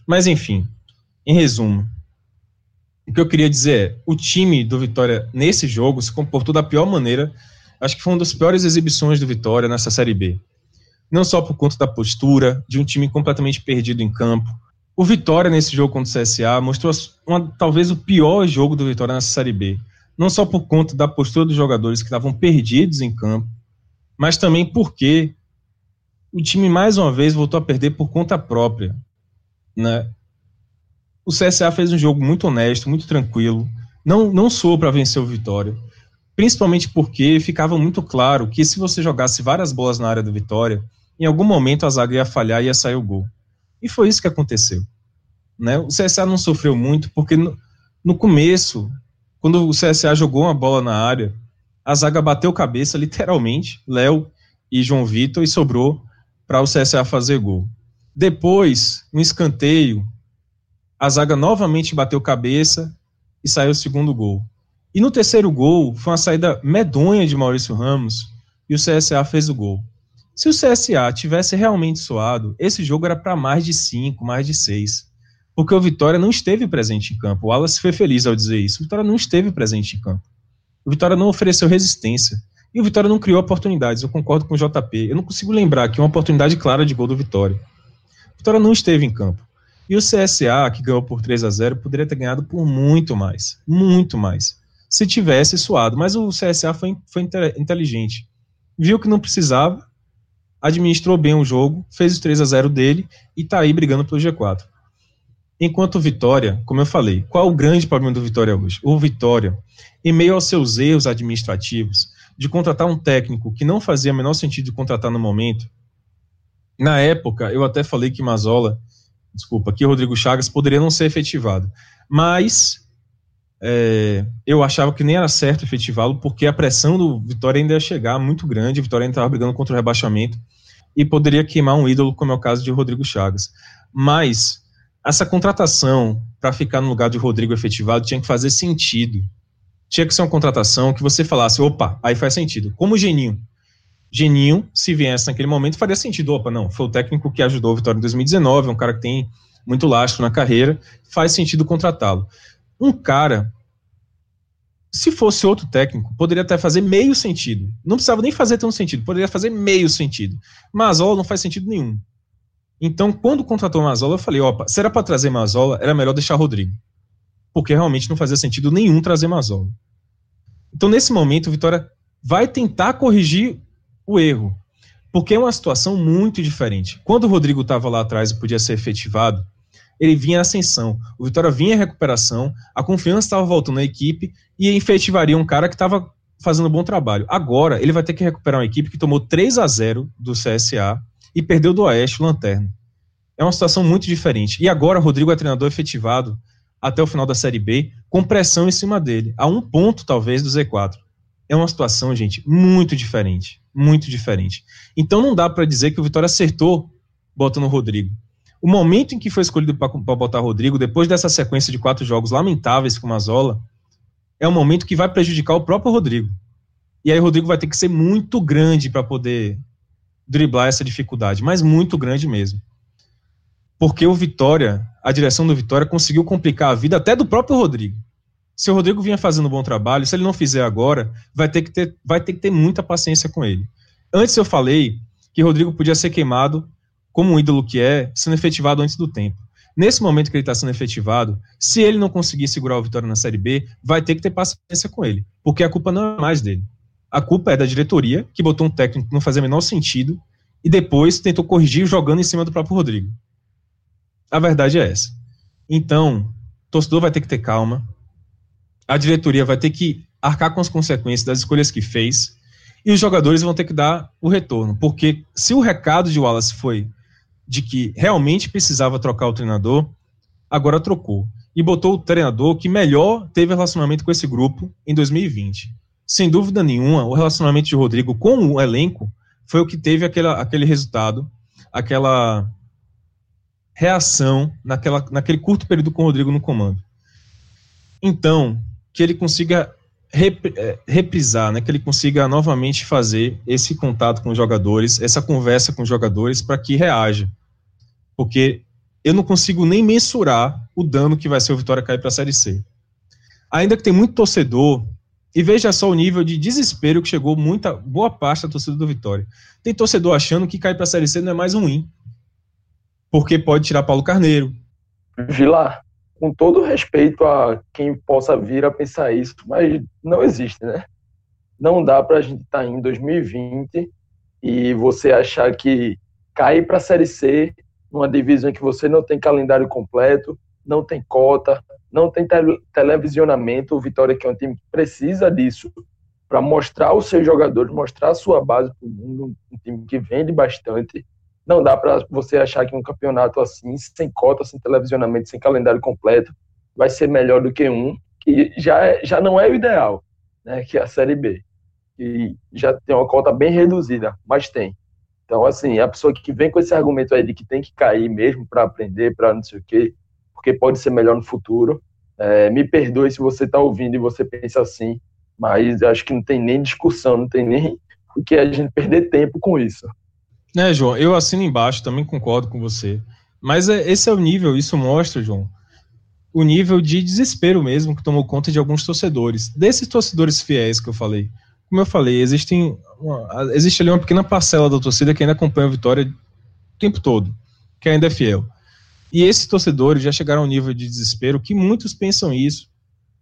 S2: Mas enfim, em resumo, o que eu queria dizer é: o time do Vitória nesse jogo se comportou da pior maneira. Acho que foi uma das piores exibições do Vitória nessa Série B não só por conta da postura, de um time completamente perdido em campo. O Vitória, nesse jogo contra o CSA, mostrou uma, talvez o pior jogo do Vitória nessa Série B. Não só por conta da postura dos jogadores que estavam perdidos em campo, mas também porque o time mais uma vez voltou a perder por conta própria. Né? O CSA fez um jogo muito honesto, muito tranquilo, não, não soou para vencer o Vitória, principalmente porque ficava muito claro que se você jogasse várias bolas na área do Vitória, em algum momento a zaga ia falhar e ia sair o gol. E foi isso que aconteceu. Né? O CSA não sofreu muito, porque no, no começo, quando o CSA jogou uma bola na área, a zaga bateu cabeça, literalmente, Léo e João Vitor, e sobrou para o CSA fazer gol. Depois, um escanteio, a zaga novamente bateu cabeça e saiu o segundo gol. E no terceiro gol, foi uma saída medonha de Maurício Ramos e o CSA fez o gol. Se o CSA tivesse realmente suado, esse jogo era para mais de 5, mais de 6. Porque o Vitória não esteve presente em campo. O Wallace foi feliz ao dizer isso. O Vitória não esteve presente em campo. O Vitória não ofereceu resistência. E o Vitória não criou oportunidades, eu concordo com o JP. Eu não consigo lembrar que uma oportunidade clara de gol do Vitória. O Vitória não esteve em campo. E o CSA, que ganhou por 3 a 0 poderia ter ganhado por muito mais. Muito mais. Se tivesse suado. Mas o CSA foi, foi inteligente. Viu que não precisava, administrou bem o jogo, fez o 3 a 0 dele e tá aí brigando pelo G4. Enquanto o Vitória, como eu falei, qual o grande problema do Vitória hoje? O Vitória, em meio aos seus erros administrativos, de contratar um técnico que não fazia o menor sentido de contratar no momento, na época, eu até falei que Mazola, desculpa, que Rodrigo Chagas poderia não ser efetivado, mas é, eu achava que nem era certo efetivá-lo, porque a pressão do Vitória ainda ia chegar muito grande, o Vitória ainda estava brigando contra o rebaixamento, e poderia queimar um ídolo, como é o caso de Rodrigo Chagas. Mas essa contratação para ficar no lugar de Rodrigo efetivado tinha que fazer sentido. Tinha que ser uma contratação que você falasse, opa, aí faz sentido. Como o Geninho. Geninho, se viesse naquele momento, faria sentido. Opa, não, foi o técnico que ajudou o Vitória em 2019, é um cara que tem muito lastro na carreira, faz sentido contratá-lo. Um cara, se fosse outro técnico, poderia até fazer meio sentido. Não precisava nem fazer tanto sentido, poderia fazer meio sentido. Ó, não faz sentido nenhum. Então, quando contratou Mazola, eu falei, opa, se era para trazer Mazola, era melhor deixar Rodrigo. Porque realmente não fazia sentido nenhum trazer Mazola. Então, nesse momento, o Vitória vai tentar corrigir o erro. Porque é uma situação muito diferente. Quando o Rodrigo estava lá atrás e podia ser efetivado, ele vinha ascensão. O Vitória vinha recuperação, a confiança estava voltando à equipe e efetivaria um cara que estava fazendo um bom trabalho. Agora, ele vai ter que recuperar uma equipe que tomou 3 a 0 do CSA e perdeu do Oeste o Lanterna. É uma situação muito diferente. E agora Rodrigo é treinador efetivado até o final da Série B, com pressão em cima dele, a um ponto talvez do Z4. É uma situação, gente, muito diferente. Muito diferente. Então não dá para dizer que o Vitória acertou botando o Rodrigo. O momento em que foi escolhido para botar Rodrigo, depois dessa sequência de quatro jogos lamentáveis com Mazola, é um momento que vai prejudicar o próprio Rodrigo. E aí o Rodrigo vai ter que ser muito grande para poder driblar essa dificuldade, mas muito grande mesmo. Porque o Vitória, a direção do Vitória conseguiu complicar a vida até do próprio Rodrigo. Se o Rodrigo vinha fazendo um bom trabalho, se ele não fizer agora, vai ter que ter, vai ter, que ter muita paciência com ele. Antes eu falei que Rodrigo podia ser queimado como um ídolo que é, sendo efetivado antes do tempo. Nesse momento que ele está sendo efetivado, se ele não conseguir segurar o Vitória na Série B, vai ter que ter paciência com ele, porque a culpa não é mais dele. A culpa é da diretoria, que botou um técnico que não fazia o menor sentido, e depois tentou corrigir jogando em cima do próprio Rodrigo. A verdade é essa. Então, o torcedor vai ter que ter calma, a diretoria vai ter que arcar com as consequências das escolhas que fez, e os jogadores vão ter que dar o retorno, porque se o recado de Wallace foi de que realmente precisava trocar o treinador, agora trocou. E botou o treinador que melhor teve relacionamento com esse grupo em 2020 sem dúvida nenhuma, o relacionamento de Rodrigo com o elenco foi o que teve aquela, aquele resultado, aquela reação naquela, naquele curto período com o Rodrigo no comando. Então, que ele consiga rep, é, reprisar, né, que ele consiga novamente fazer esse contato com os jogadores, essa conversa com os jogadores para que reaja. Porque eu não consigo nem mensurar o dano que vai ser o Vitória cair para a Série C. Ainda que tem muito torcedor e veja só o nível de desespero que chegou muita boa parte da torcida do Vitória. Tem torcedor achando que cair para a Série C não é mais ruim. Porque pode tirar Paulo Carneiro.
S3: Vilar, com todo respeito a quem possa vir a pensar isso, mas não existe, né? Não dá para a gente estar tá em 2020 e você achar que cair para a Série C, numa divisão que você não tem calendário completo, não tem cota, não tem televisionamento. O Vitória, que é um time que precisa disso para mostrar os seus jogadores, mostrar a sua base para o mundo, um time que vende bastante. Não dá para você achar que um campeonato assim, sem cota, sem televisionamento, sem calendário completo, vai ser melhor do que um que já, é, já não é o ideal, né, que é a Série B. E já tem uma cota bem reduzida, mas tem. Então, assim, a pessoa que vem com esse argumento aí de que tem que cair mesmo para aprender, para não sei o quê, porque pode ser melhor no futuro. É, me perdoe se você está ouvindo e você pensa assim, mas acho que não tem nem discussão, não tem nem o que a gente perder tempo com isso.
S2: É, João, eu assino embaixo, também concordo com você. Mas é, esse é o nível, isso mostra, João, o nível de desespero mesmo que tomou conta de alguns torcedores. Desses torcedores fiéis que eu falei, como eu falei, existem uma, existe ali uma pequena parcela da torcida que ainda acompanha a vitória o tempo todo, que ainda é fiel. E esses torcedores já chegaram a um nível de desespero que muitos pensam isso,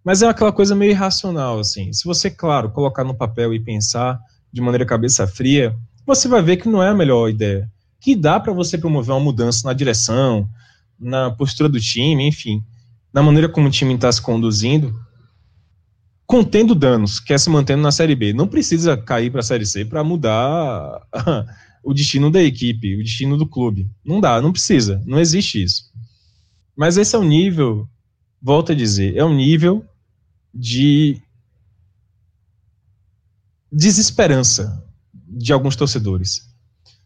S2: mas é aquela coisa meio irracional, assim. Se você, claro, colocar no papel e pensar de maneira cabeça fria, você vai ver que não é a melhor ideia. Que dá para você promover uma mudança na direção, na postura do time, enfim, na maneira como o time está se conduzindo, contendo danos, quer se mantendo na Série B. Não precisa cair para a Série C para mudar o destino da equipe, o destino do clube. Não dá, não precisa, não existe isso. Mas esse é o nível, volto a dizer, é um nível de desesperança de alguns torcedores.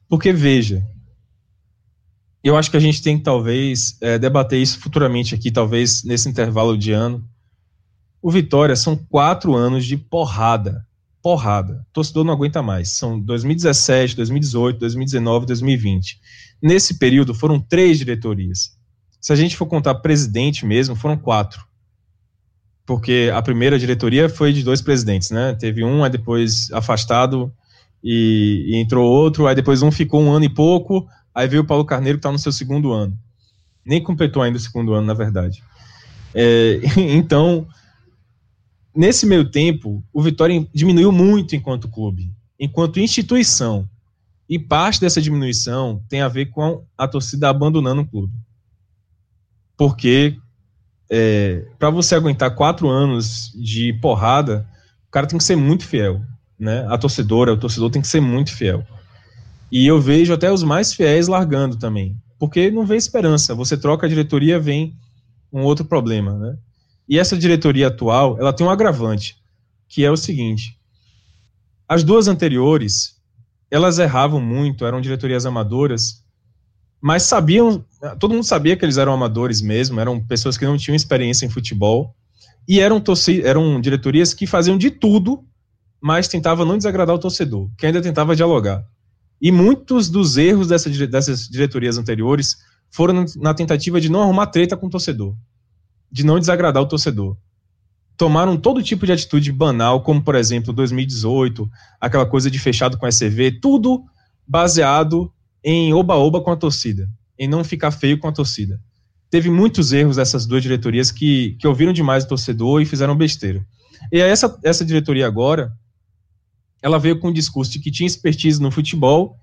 S2: Porque, veja, eu acho que a gente tem que talvez é, debater isso futuramente aqui, talvez nesse intervalo de ano. O Vitória são quatro anos de porrada. Porrada. O torcedor não aguenta mais. São 2017, 2018, 2019, 2020. Nesse período foram três diretorias. Se a gente for contar presidente mesmo, foram quatro porque a primeira diretoria foi de dois presidentes, né? Teve um, aí depois afastado e, e, entrou outro, aí depois um ficou um ano e pouco, aí veio o Paulo Carneiro que está no seu segundo ano. Nem completou ainda o segundo ano, na verdade. É, então, nesse meio tempo, o Vitória diminuiu muito enquanto clube, enquanto instituição. E parte dessa diminuição tem a ver com a torcida abandonando o clube. Porque é, para você aguentar quatro anos de porrada, o cara tem que ser muito fiel, né? A torcedora, o torcedor tem que ser muito fiel. E eu vejo até os mais fiéis largando também, porque não vê esperança. Você troca a diretoria, vem um outro problema, né? E essa diretoria atual, ela tem um agravante, que é o seguinte: as duas anteriores, elas erravam muito, eram diretorias amadoras mas sabiam, todo mundo sabia que eles eram amadores mesmo, eram pessoas que não tinham experiência em futebol, e eram, eram diretorias que faziam de tudo, mas tentavam não desagradar o torcedor, que ainda tentava dialogar. E muitos dos erros dessa, dessas diretorias anteriores foram na tentativa de não arrumar treta com o torcedor, de não desagradar o torcedor. Tomaram todo tipo de atitude banal, como por exemplo 2018, aquela coisa de fechado com a SV, tudo baseado em oba-oba com a torcida, em não ficar feio com a torcida. Teve muitos erros dessas duas diretorias que, que ouviram demais o torcedor e fizeram besteira. E essa, essa diretoria agora, ela veio com o discurso de que tinha expertise no futebol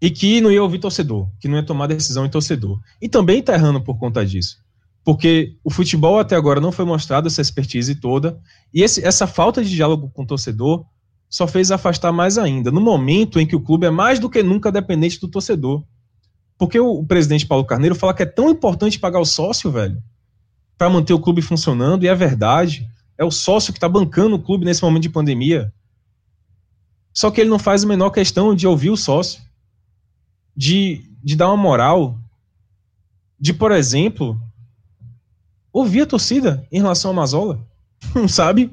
S2: e que não ia ouvir torcedor, que não ia tomar decisão em torcedor. E também está errando por conta disso. Porque o futebol até agora não foi mostrado essa expertise toda, e esse, essa falta de diálogo com o torcedor só fez afastar mais ainda, no momento em que o clube é mais do que nunca dependente do torcedor. Porque o, presidente Paulo Carneiro fala que é tão importante pagar o sócio, velho, para manter o clube funcionando, e é verdade. É o sócio que está bancando o clube nesse momento de pandemia. Só que ele não faz a menor questão de ouvir o sócio, de, de dar uma moral, de, por exemplo, ouvir a torcida em relação ao Mazola, sabe?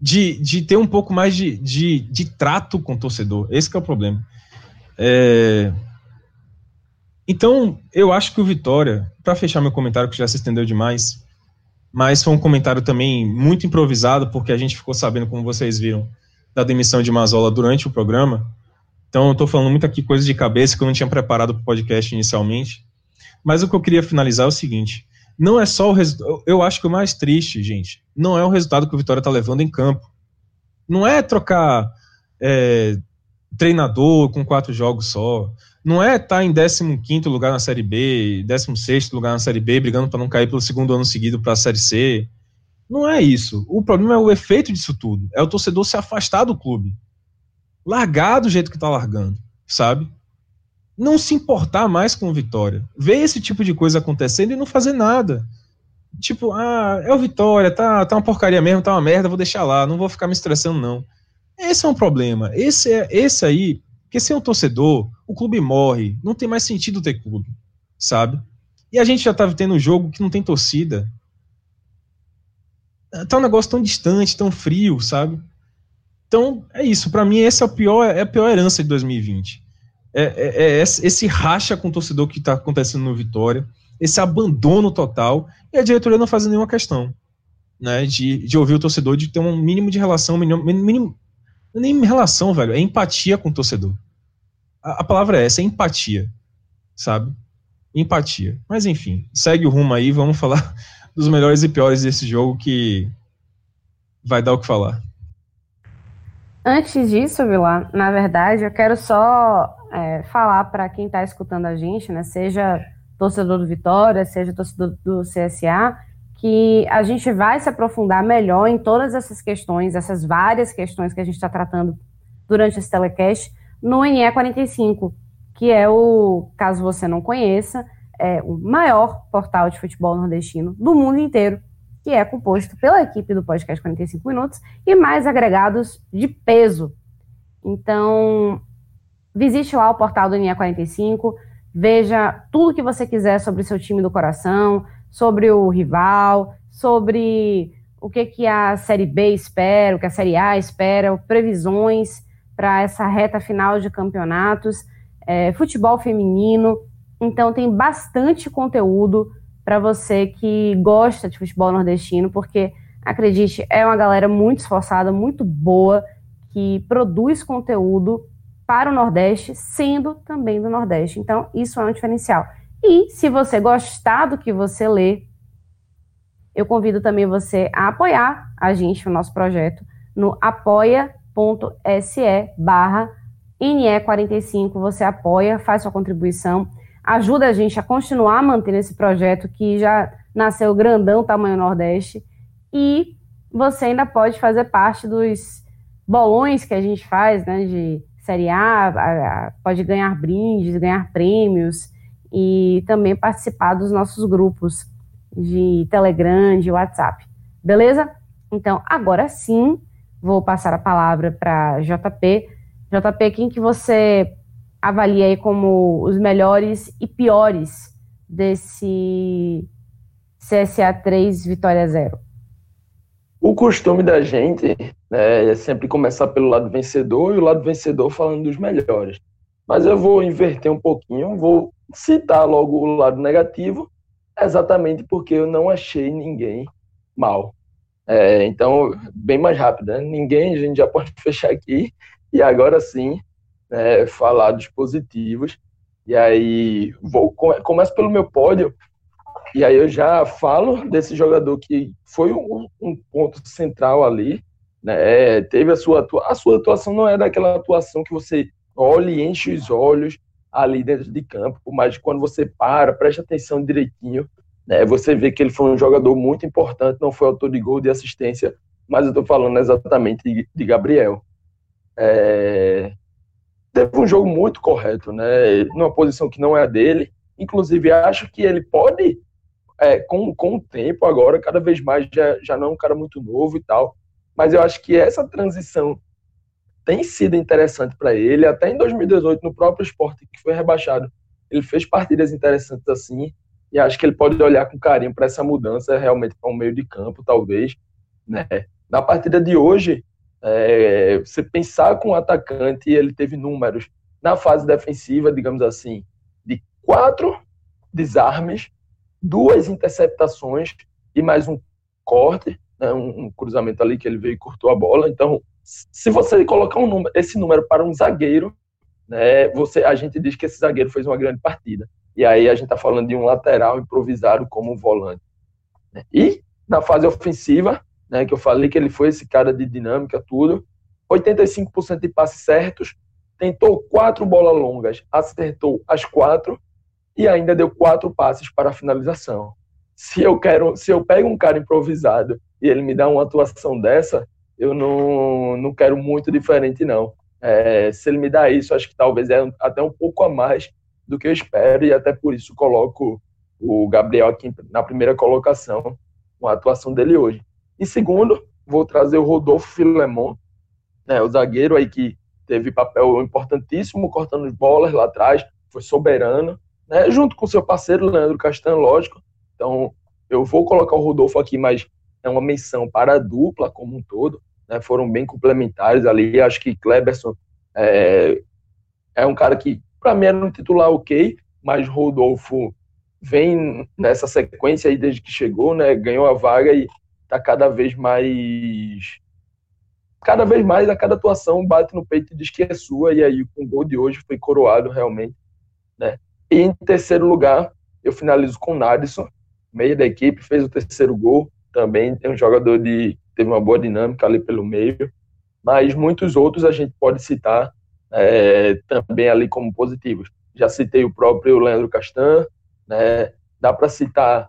S2: de, de ter um pouco mais de, de, de trato com o torcedor. Esse é o problema. É... Então, eu acho que o Vitória, para fechar meu comentário, que já se estendeu demais, mas foi um comentário também muito improvisado, porque a gente ficou sabendo, como vocês viram, da demissão de Mazola durante o programa. Então, eu estou falando muito aqui coisas de cabeça que eu não tinha preparado para o podcast inicialmente. Mas o que eu queria finalizar é o seguinte: não é só o resultado. Eu acho que o mais triste, gente, não é o resultado que o Vitória está levando em campo. Não é trocar é, treinador com quatro jogos só. Não é estar tá em 15 lugar na Série B, 16 lugar na Série B, brigando para não cair pelo segundo ano seguido para a Série C. Não é isso. O problema é o efeito disso tudo. É o torcedor se afastar do clube. Largar do jeito que está largando, sabe? Não se importar mais com Vitória. Ver esse tipo de coisa acontecendo e não fazer nada. Tipo, ah, é o Vitória, tá, tá uma porcaria mesmo, tá uma merda, vou deixar lá, não vou ficar me estressando, não. Esse é um problema. Esse é esse aí, porque sem um torcedor, o clube morre. Não tem mais sentido ter clube, sabe? E a gente já tá tendo um jogo que não tem torcida. Tá um negócio tão distante, tão frio, sabe? Então, é isso. Para mim, essa é, pior, é a pior herança de 2020 é, é, é esse racha com o torcedor que está acontecendo no Vitória, esse abandono total, e a diretoria não faz nenhuma questão né, de, de ouvir o torcedor, de ter um mínimo de relação, mínimo, mínimo nem relação, velho, é empatia com o torcedor. A, a palavra é essa, é empatia, sabe? Empatia. Mas enfim, segue o rumo aí, vamos falar dos melhores e piores desse jogo que vai dar o que falar.
S1: Antes disso, Vila, na verdade, eu quero só é, falar para quem está escutando a gente, né, seja torcedor do Vitória, seja torcedor do CSA, que a gente vai se aprofundar melhor em todas essas questões, essas várias questões que a gente está tratando durante esse telecast, no NE45, que é o, caso você não conheça, é o maior portal de futebol nordestino do mundo inteiro, que é composto pela equipe do podcast 45 Minutos e mais agregados de peso. Então, visite lá o portal do NE45, veja tudo que você quiser sobre o seu time do coração, sobre o rival, sobre o que, que a Série B espera, o que a Série A espera, previsões para essa reta final de campeonatos, é, futebol feminino. Então, tem bastante conteúdo para você que gosta de futebol nordestino, porque, acredite, é uma galera muito esforçada, muito boa, que produz conteúdo para o Nordeste, sendo também do Nordeste. Então, isso é um diferencial. E se você gostar do que você lê, eu convido também você a apoiar a gente, o nosso projeto, no apoia.se barra NE45. Você apoia, faz sua contribuição, ajuda a gente a continuar mantendo esse projeto que já nasceu grandão, tamanho Nordeste, e você ainda pode fazer parte dos bolões que a gente faz, né, de Série A, pode ganhar brindes, ganhar prêmios, e também participar dos nossos grupos de Telegram, de WhatsApp. Beleza? Então, agora sim, vou passar a palavra para JP. JP, quem que você avalia aí como os melhores e piores desse CSA 3 Vitória 0?
S3: O costume da gente né, é sempre começar pelo lado vencedor e o lado vencedor falando dos melhores. Mas eu vou inverter um pouquinho, vou citar logo o lado negativo, exatamente porque eu não achei ninguém mal. É, então, bem mais rápido, né? ninguém, a gente já pode fechar aqui, e agora sim, né, falar dos positivos. E aí, vou começo pelo meu pódio, e aí eu já falo desse jogador que foi um, um ponto central ali, né? Teve a sua a sua atuação não é daquela atuação que você olha e enche os olhos ali dentro de campo, mas quando você para, presta atenção direitinho, né, você vê que ele foi um jogador muito importante, não foi autor de gol, de assistência, mas eu estou falando exatamente de, de Gabriel. É... Teve um jogo muito correto, né, numa posição que não é a dele, inclusive acho que ele pode, é, com, com o tempo agora, cada vez mais já, já não é um cara muito novo e tal, mas eu acho que essa transição tem sido interessante para ele. Até em 2018, no próprio esporte que foi rebaixado, ele fez partidas interessantes assim. E acho que ele pode olhar com carinho para essa mudança realmente para um meio de campo, talvez. Né? Na partida de hoje, é, você pensar com o atacante, ele teve números na fase defensiva, digamos assim, de quatro desarmes, duas interceptações e mais um corte, né, um, um cruzamento ali que ele veio e cortou a bola. Então, se você colocar um número, esse número para um zagueiro, né, você, a gente diz que esse zagueiro fez uma grande partida. E aí a gente está falando de um lateral improvisado como volante. Né? E na fase ofensiva, né, que eu falei que ele foi esse cara de dinâmica, tudo, 85% de passes certos, tentou quatro bolas longas, acertou as quatro e ainda deu quatro passes para a finalização. Se eu quero, se eu pego um cara improvisado e ele me dá uma atuação dessa, eu não, não quero muito diferente, não. É, se ele me dá isso, acho que talvez é até um pouco a mais do que eu espero, e até por isso coloco o Gabriel aqui na primeira colocação, com a atuação dele hoje. Em segundo, vou trazer o Rodolfo Filemon, né, o zagueiro aí que teve papel importantíssimo, cortando bolas lá atrás, foi soberano, né, junto com seu parceiro Leandro Castanho, lógico. Então, eu vou colocar o Rodolfo aqui, mas é uma menção para a dupla como um todo, né, foram bem complementares ali. Acho que Kleberson é, é um cara que, para mim, era um titular ok, mas Rodolfo vem nessa sequência aí desde que chegou, né, ganhou a vaga e está cada vez mais cada vez mais, a cada atuação, bate no peito e diz que é sua, e aí com o gol de hoje foi coroado realmente. Né? E em terceiro lugar, eu finalizo com o meio da equipe, fez o terceiro gol, também tem um jogador de teve uma boa dinâmica ali pelo meio, mas muitos outros a gente pode citar é, também ali como positivos. Já citei o próprio Leandro Castan, né? dá para citar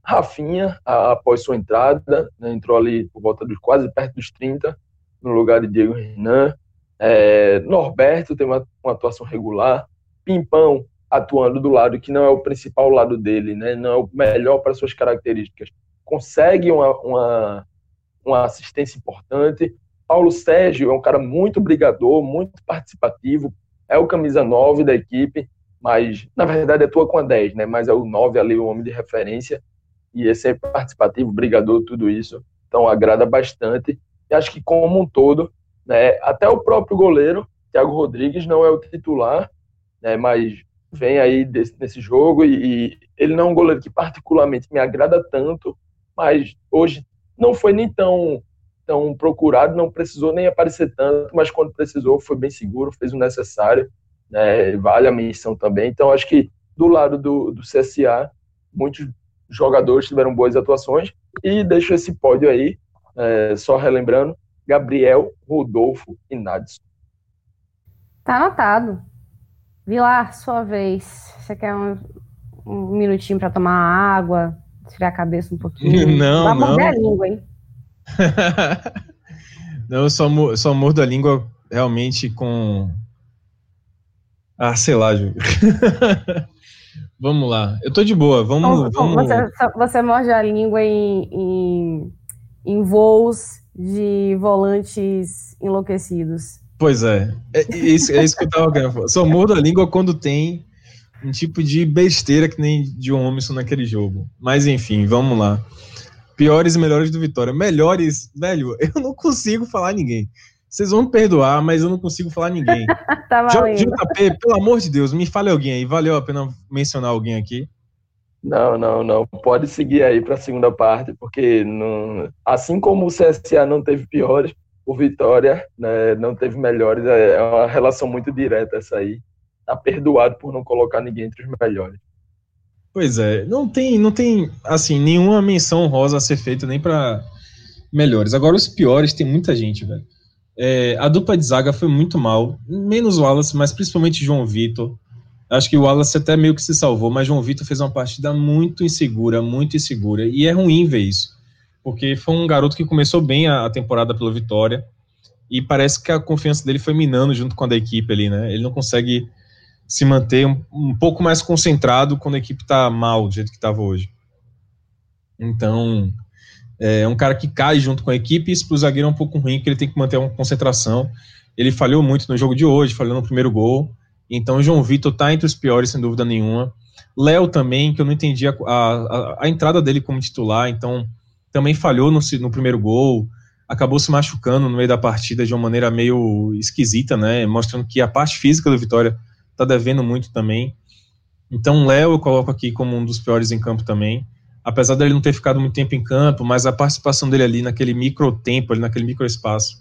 S3: Rafinha, após sua entrada, né? entrou ali por volta dos quase perto dos 30, no lugar de Diego Renan. É, Norberto tem uma, uma, atuação regular. Pimpão atuando do lado que não é o principal lado dele, né? não é o melhor para suas características. Consegue uma, uma, uma assistência importante. Paulo Sérgio é um cara muito brigador, muito participativo, é o camisa 9 da equipe, mas na verdade atua com a 10, né? Mas é o 9 ali, o homem de referência, e esse é participativo, brigador, tudo isso. Então agrada bastante. E acho que como um todo, né, até o próprio goleiro, Thiago Rodrigues, não é o titular, né, mas vem aí desse, nesse jogo e, e ele não é um goleiro que particularmente me agrada tanto, mas hoje não foi nem tão tão procurado, não precisou nem aparecer tanto, mas quando precisou foi bem seguro, fez o necessário, né, vale a menção também. Então acho que do lado do, do CSA, muitos jogadores tiveram boas atuações e deixo esse pódio aí, é, só relembrando, Gabriel, Rodolfo e Nadson.
S1: Tá anotado. Vilar, sua vez. Você quer um, um minutinho para tomar água, tirar a cabeça um pouquinho?
S2: Não, Vai não.
S1: a língua, hein?
S2: não, eu só, só mordo a língua realmente com... Ah, sei lá, Júlio. Vamos lá. Eu tô de boa. Vamos. vamos...
S1: Você, você morde a língua em, em, em voos de volantes enlouquecidos.
S2: Pois é. É isso, é isso que eu tava querendo Só mordo a língua quando tem um tipo de besteira que nem de Homem naquele jogo. Mas enfim, vamos lá. Piores e melhores do Vitória. Melhores, velho, eu não consigo falar ninguém. Vocês vão me perdoar, mas eu não consigo falar ninguém.
S1: tá
S2: JP, pelo amor de Deus, me fale alguém aí. Valeu a pena mencionar alguém aqui?
S3: Não, não, não. Pode seguir aí para a segunda parte, porque não... assim como o CSA não teve piores, o Vitória né, não teve melhores. É, é uma relação muito direta essa aí. Tá perdoado por não colocar ninguém entre os melhores.
S2: Pois é, não tem, não tem assim nenhuma menção rosa a ser feita nem para melhores. Agora os piores tem muita gente, velho. É, a dupla de zaga foi muito mal, menos o Wallace, mas principalmente João Vitor. Acho que o Wallace até meio que se salvou, mas João Vitor fez uma partida muito insegura, muito insegura. E é ruim ver isso, porque foi um garoto que começou bem a, temporada pelo Vitória e parece que a confiança dele foi minando junto com a da equipe ali, né? Ele não consegue se manter um, um pouco mais concentrado quando a equipe tá mal, do jeito que estava hoje. Então, é um cara que cai junto com a equipe, isso para o zagueiro é um pouco ruim, porque ele tem que manter uma concentração. Ele falhou muito no jogo de hoje, falhou no primeiro gol. Então o João Vitor está entre os piores, sem dúvida nenhuma. Léo também, que eu não entendi a, a, a, entrada dele como titular, então também falhou no, no primeiro gol, acabou se machucando no meio da partida de uma maneira meio esquisita, né? Mostrando que a parte física do Vitória está devendo muito também. Então, Léo eu coloco aqui como um dos piores em campo também apesar dele não ter ficado muito tempo em campo, mas a participação dele ali naquele micro tempo, ali naquele micro espaço,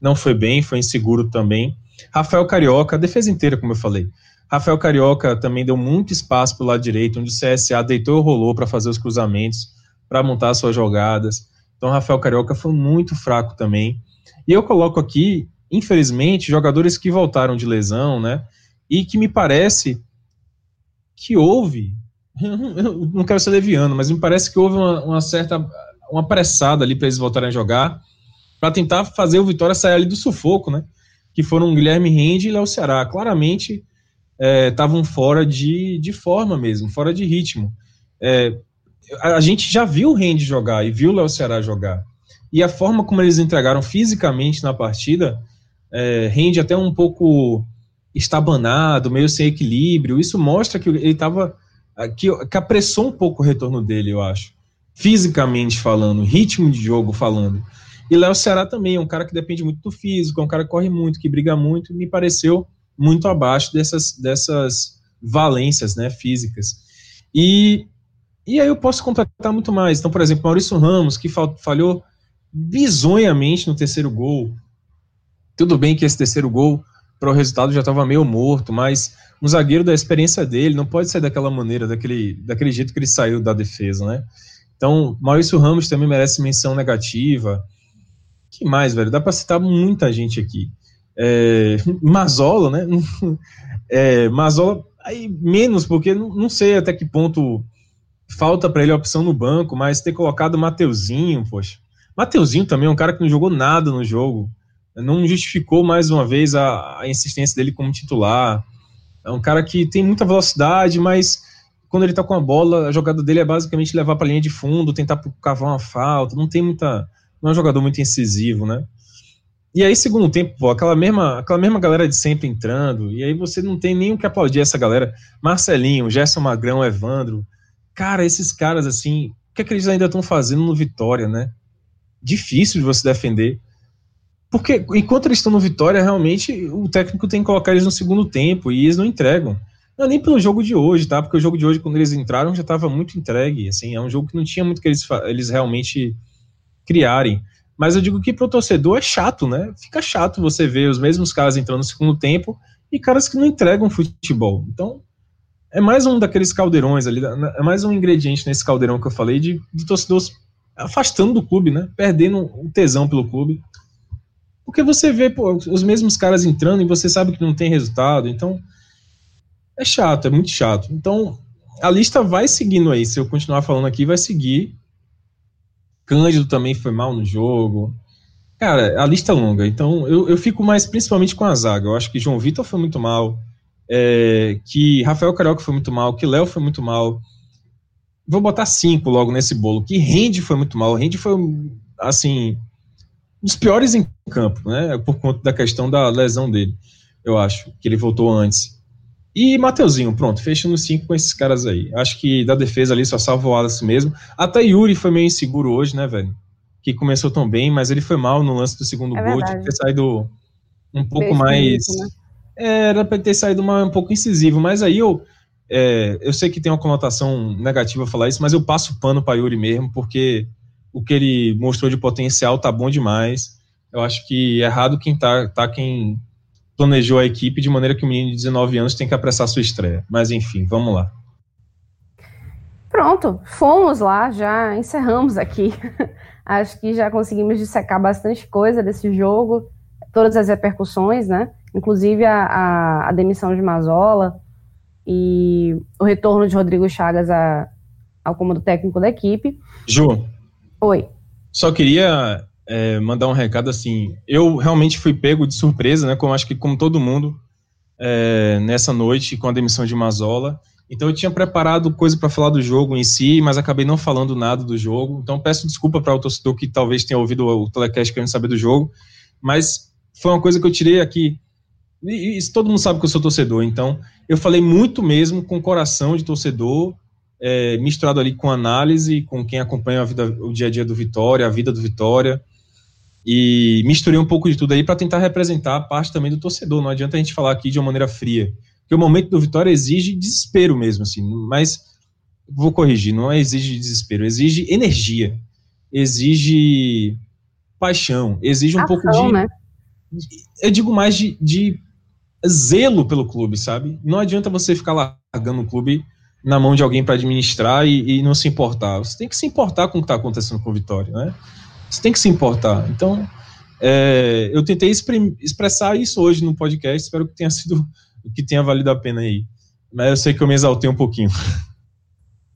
S2: não foi bem, foi inseguro também. Rafael Carioca, a defesa inteira, como eu falei. Rafael Carioca também deu muito espaço para o lado direito, onde o CSA deitou e rolou para fazer os cruzamentos, para montar suas jogadas. Então, Rafael Carioca foi muito fraco também. E eu coloco aqui, infelizmente, jogadores que voltaram de lesão, né? E que me parece que houve não quero ser leviano, mas me parece que houve uma, uma certa uma pressada ali para eles voltarem a jogar, para tentar fazer o Vitória sair ali do sufoco, né? Que foram Guilherme Rende e Léo Ceará. Claramente estavam é, fora de, de forma mesmo, fora de ritmo. É, a, a, gente já viu o Rende jogar e viu o Léo Ceará jogar. E a forma como eles entregaram fisicamente na partida, é, Rende até um pouco estabanado, meio sem equilíbrio. Isso mostra que ele estava que, que apressou um pouco o retorno dele, eu acho. Fisicamente falando, ritmo de jogo falando. E Léo Ceará também é um cara que depende muito do físico, é um cara que corre muito, que briga muito, me pareceu muito abaixo dessas, dessas valências né, físicas. E, e aí eu posso completar muito mais. Então, por exemplo, Maurício Ramos, que falhou bizonhamente no terceiro gol. Tudo bem que esse terceiro gol, para o resultado, já estava meio morto, mas um zagueiro da experiência dele não pode sair daquela maneira, daquele, daquele jeito que ele saiu da defesa, né? Então, Maurício Ramos também merece menção negativa. que mais, velho? Dá para citar muita gente aqui. É, Mazola, né? É, Mazola, aí menos, porque não, não sei até que ponto falta para ele a opção no banco, mas ter colocado Mateuzinho, poxa. Mateuzinho também é um cara que não jogou nada no jogo. Não justificou mais uma vez a, a insistência dele como titular. É um cara que tem muita velocidade, mas quando ele tá com a bola, a jogada dele é basicamente levar para linha de fundo, tentar cavar uma falta, não tem muita, não é um jogador muito incisivo, né? E aí, segundo tempo, pô, aquela mesma, aquela mesma galera de sempre entrando, e aí você não tem nem o que aplaudir essa galera. Marcelinho, Gerson Magrão, Evandro. Cara, esses caras, assim, o que, é que eles ainda estão fazendo no Vitória, né? Difícil de você defender. Porque enquanto eles estão no Vitória, realmente o técnico tem que colocar eles no segundo tempo e eles não entregam. Não é nem pelo jogo de hoje, tá? Porque o jogo de hoje, quando eles entraram, já estava muito entregue. Assim, é um jogo que não tinha muito que eles, eles realmente criarem. Mas eu digo que pro torcedor é chato, né? Fica chato você ver os mesmos caras entrando no segundo tempo e caras que não entregam futebol. Então, é mais um daqueles caldeirões ali, é mais um ingrediente nesse caldeirão que eu falei de, de torcedores afastando do clube, né? Perdendo o tesão pelo clube. Porque você vê pô, os mesmos caras entrando e você sabe que não tem resultado. Então, é chato, é muito chato. Então, a lista vai seguindo aí. Se eu continuar falando aqui, vai seguir. Cândido também foi mal no jogo. Cara, a lista é longa. Então, eu, eu fico mais principalmente com a zaga. Eu acho que João Vitor foi muito mal. É, que Rafael Carioca foi muito mal. Que Léo foi muito mal. Vou botar cinco logo nesse bolo. Que Rende foi muito mal. Rende foi, assim, dos piores em campo, né? Por conta da questão da lesão dele. Eu acho que ele voltou antes. E Mateuzinho, pronto, fecha no 5 com esses caras aí. Acho que da defesa ali só salva o Wallace mesmo. Até Yuri foi meio inseguro hoje, né, velho? Que começou tão bem, mas ele foi mal no lance do segundo é gol, que ter saído um pouco Beijo mais. Isso, né? é, era pra ter saído uma, um pouco incisivo, mas aí eu. É, eu sei que tem uma conotação negativa falar isso, mas eu passo pano para Yuri mesmo, porque o que ele mostrou de potencial tá bom demais. Eu acho que é errado quem tá, tá quem planejou a equipe de maneira que o menino de 19 anos tem que apressar sua estreia. Mas enfim, vamos lá.
S1: Pronto, fomos lá, já encerramos aqui. Acho que já conseguimos dissecar bastante coisa desse jogo, todas as repercussões, né? Inclusive a, a, a demissão de Mazola e o retorno de Rodrigo Chagas a, ao comando técnico da equipe.
S2: Ju.
S1: Oi.
S2: Só queria é, mandar um recado assim. Eu realmente fui pego de surpresa, né? Como acho que como todo mundo é, nessa noite com a demissão de Mazola. Então eu tinha preparado coisa para falar do jogo em si, mas acabei não falando nada do jogo. Então peço desculpa para o torcedor que talvez tenha ouvido o telecast querendo saber do jogo, mas foi uma coisa que eu tirei aqui. E, e todo mundo sabe que eu sou torcedor, então eu falei muito mesmo com coração de torcedor, é, misturado ali com análise, com quem acompanha a vida, o dia a dia do Vitória, a vida do Vitória e misturei um pouco de tudo aí para tentar representar a parte também do torcedor. Não adianta a gente falar aqui de uma maneira fria, porque o momento do Vitória exige desespero mesmo, assim. Mas vou corrigir, não exige desespero, exige energia, exige paixão, exige um Ação, pouco de, né? eu digo mais de, de zelo pelo clube, sabe? Não adianta você ficar largando o clube na mão de alguém para administrar e, e, não se importar. Você tem que se importar com o que está acontecendo com o Vitória, né? Você tem que se importar. Então, é, eu tentei expressar isso hoje no podcast, espero que tenha sido que tenha valido a pena aí. Mas eu sei que eu me exaltei um pouquinho.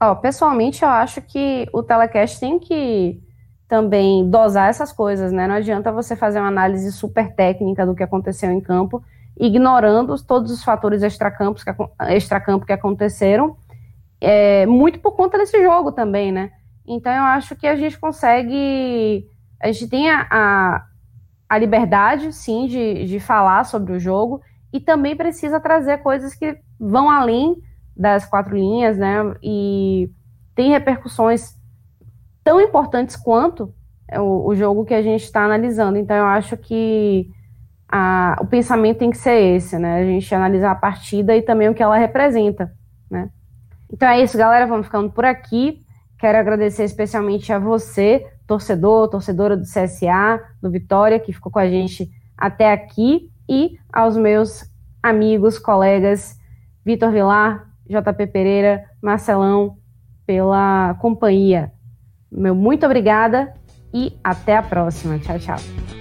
S1: Oh, pessoalmente, eu acho que o telecast tem que também dosar essas coisas, né? Não adianta você fazer uma análise super técnica do que aconteceu em campo, ignorando todos os fatores extracampos que, extracampo que aconteceram, é, muito por conta desse jogo também, né? Então eu acho que a gente consegue. A gente tem a, a, a liberdade, sim, de, de falar sobre o jogo, e também precisa trazer coisas que vão além das quatro linhas, né? E tem repercussões tão importantes quanto o, o jogo que a gente está analisando. Então eu acho que a, o pensamento tem que ser esse, né? A gente analisar a partida e também o que ela representa? Então é isso, galera. Vamos ficando por aqui. Quero agradecer especialmente a você, torcedor, torcedora do CSA, do Vitória, que ficou com a gente até aqui, e aos meus amigos, colegas, Vitor Vilar, JP Pereira, Marcelão, pela companhia. Meu muito obrigada e até a próxima. Tchau, tchau.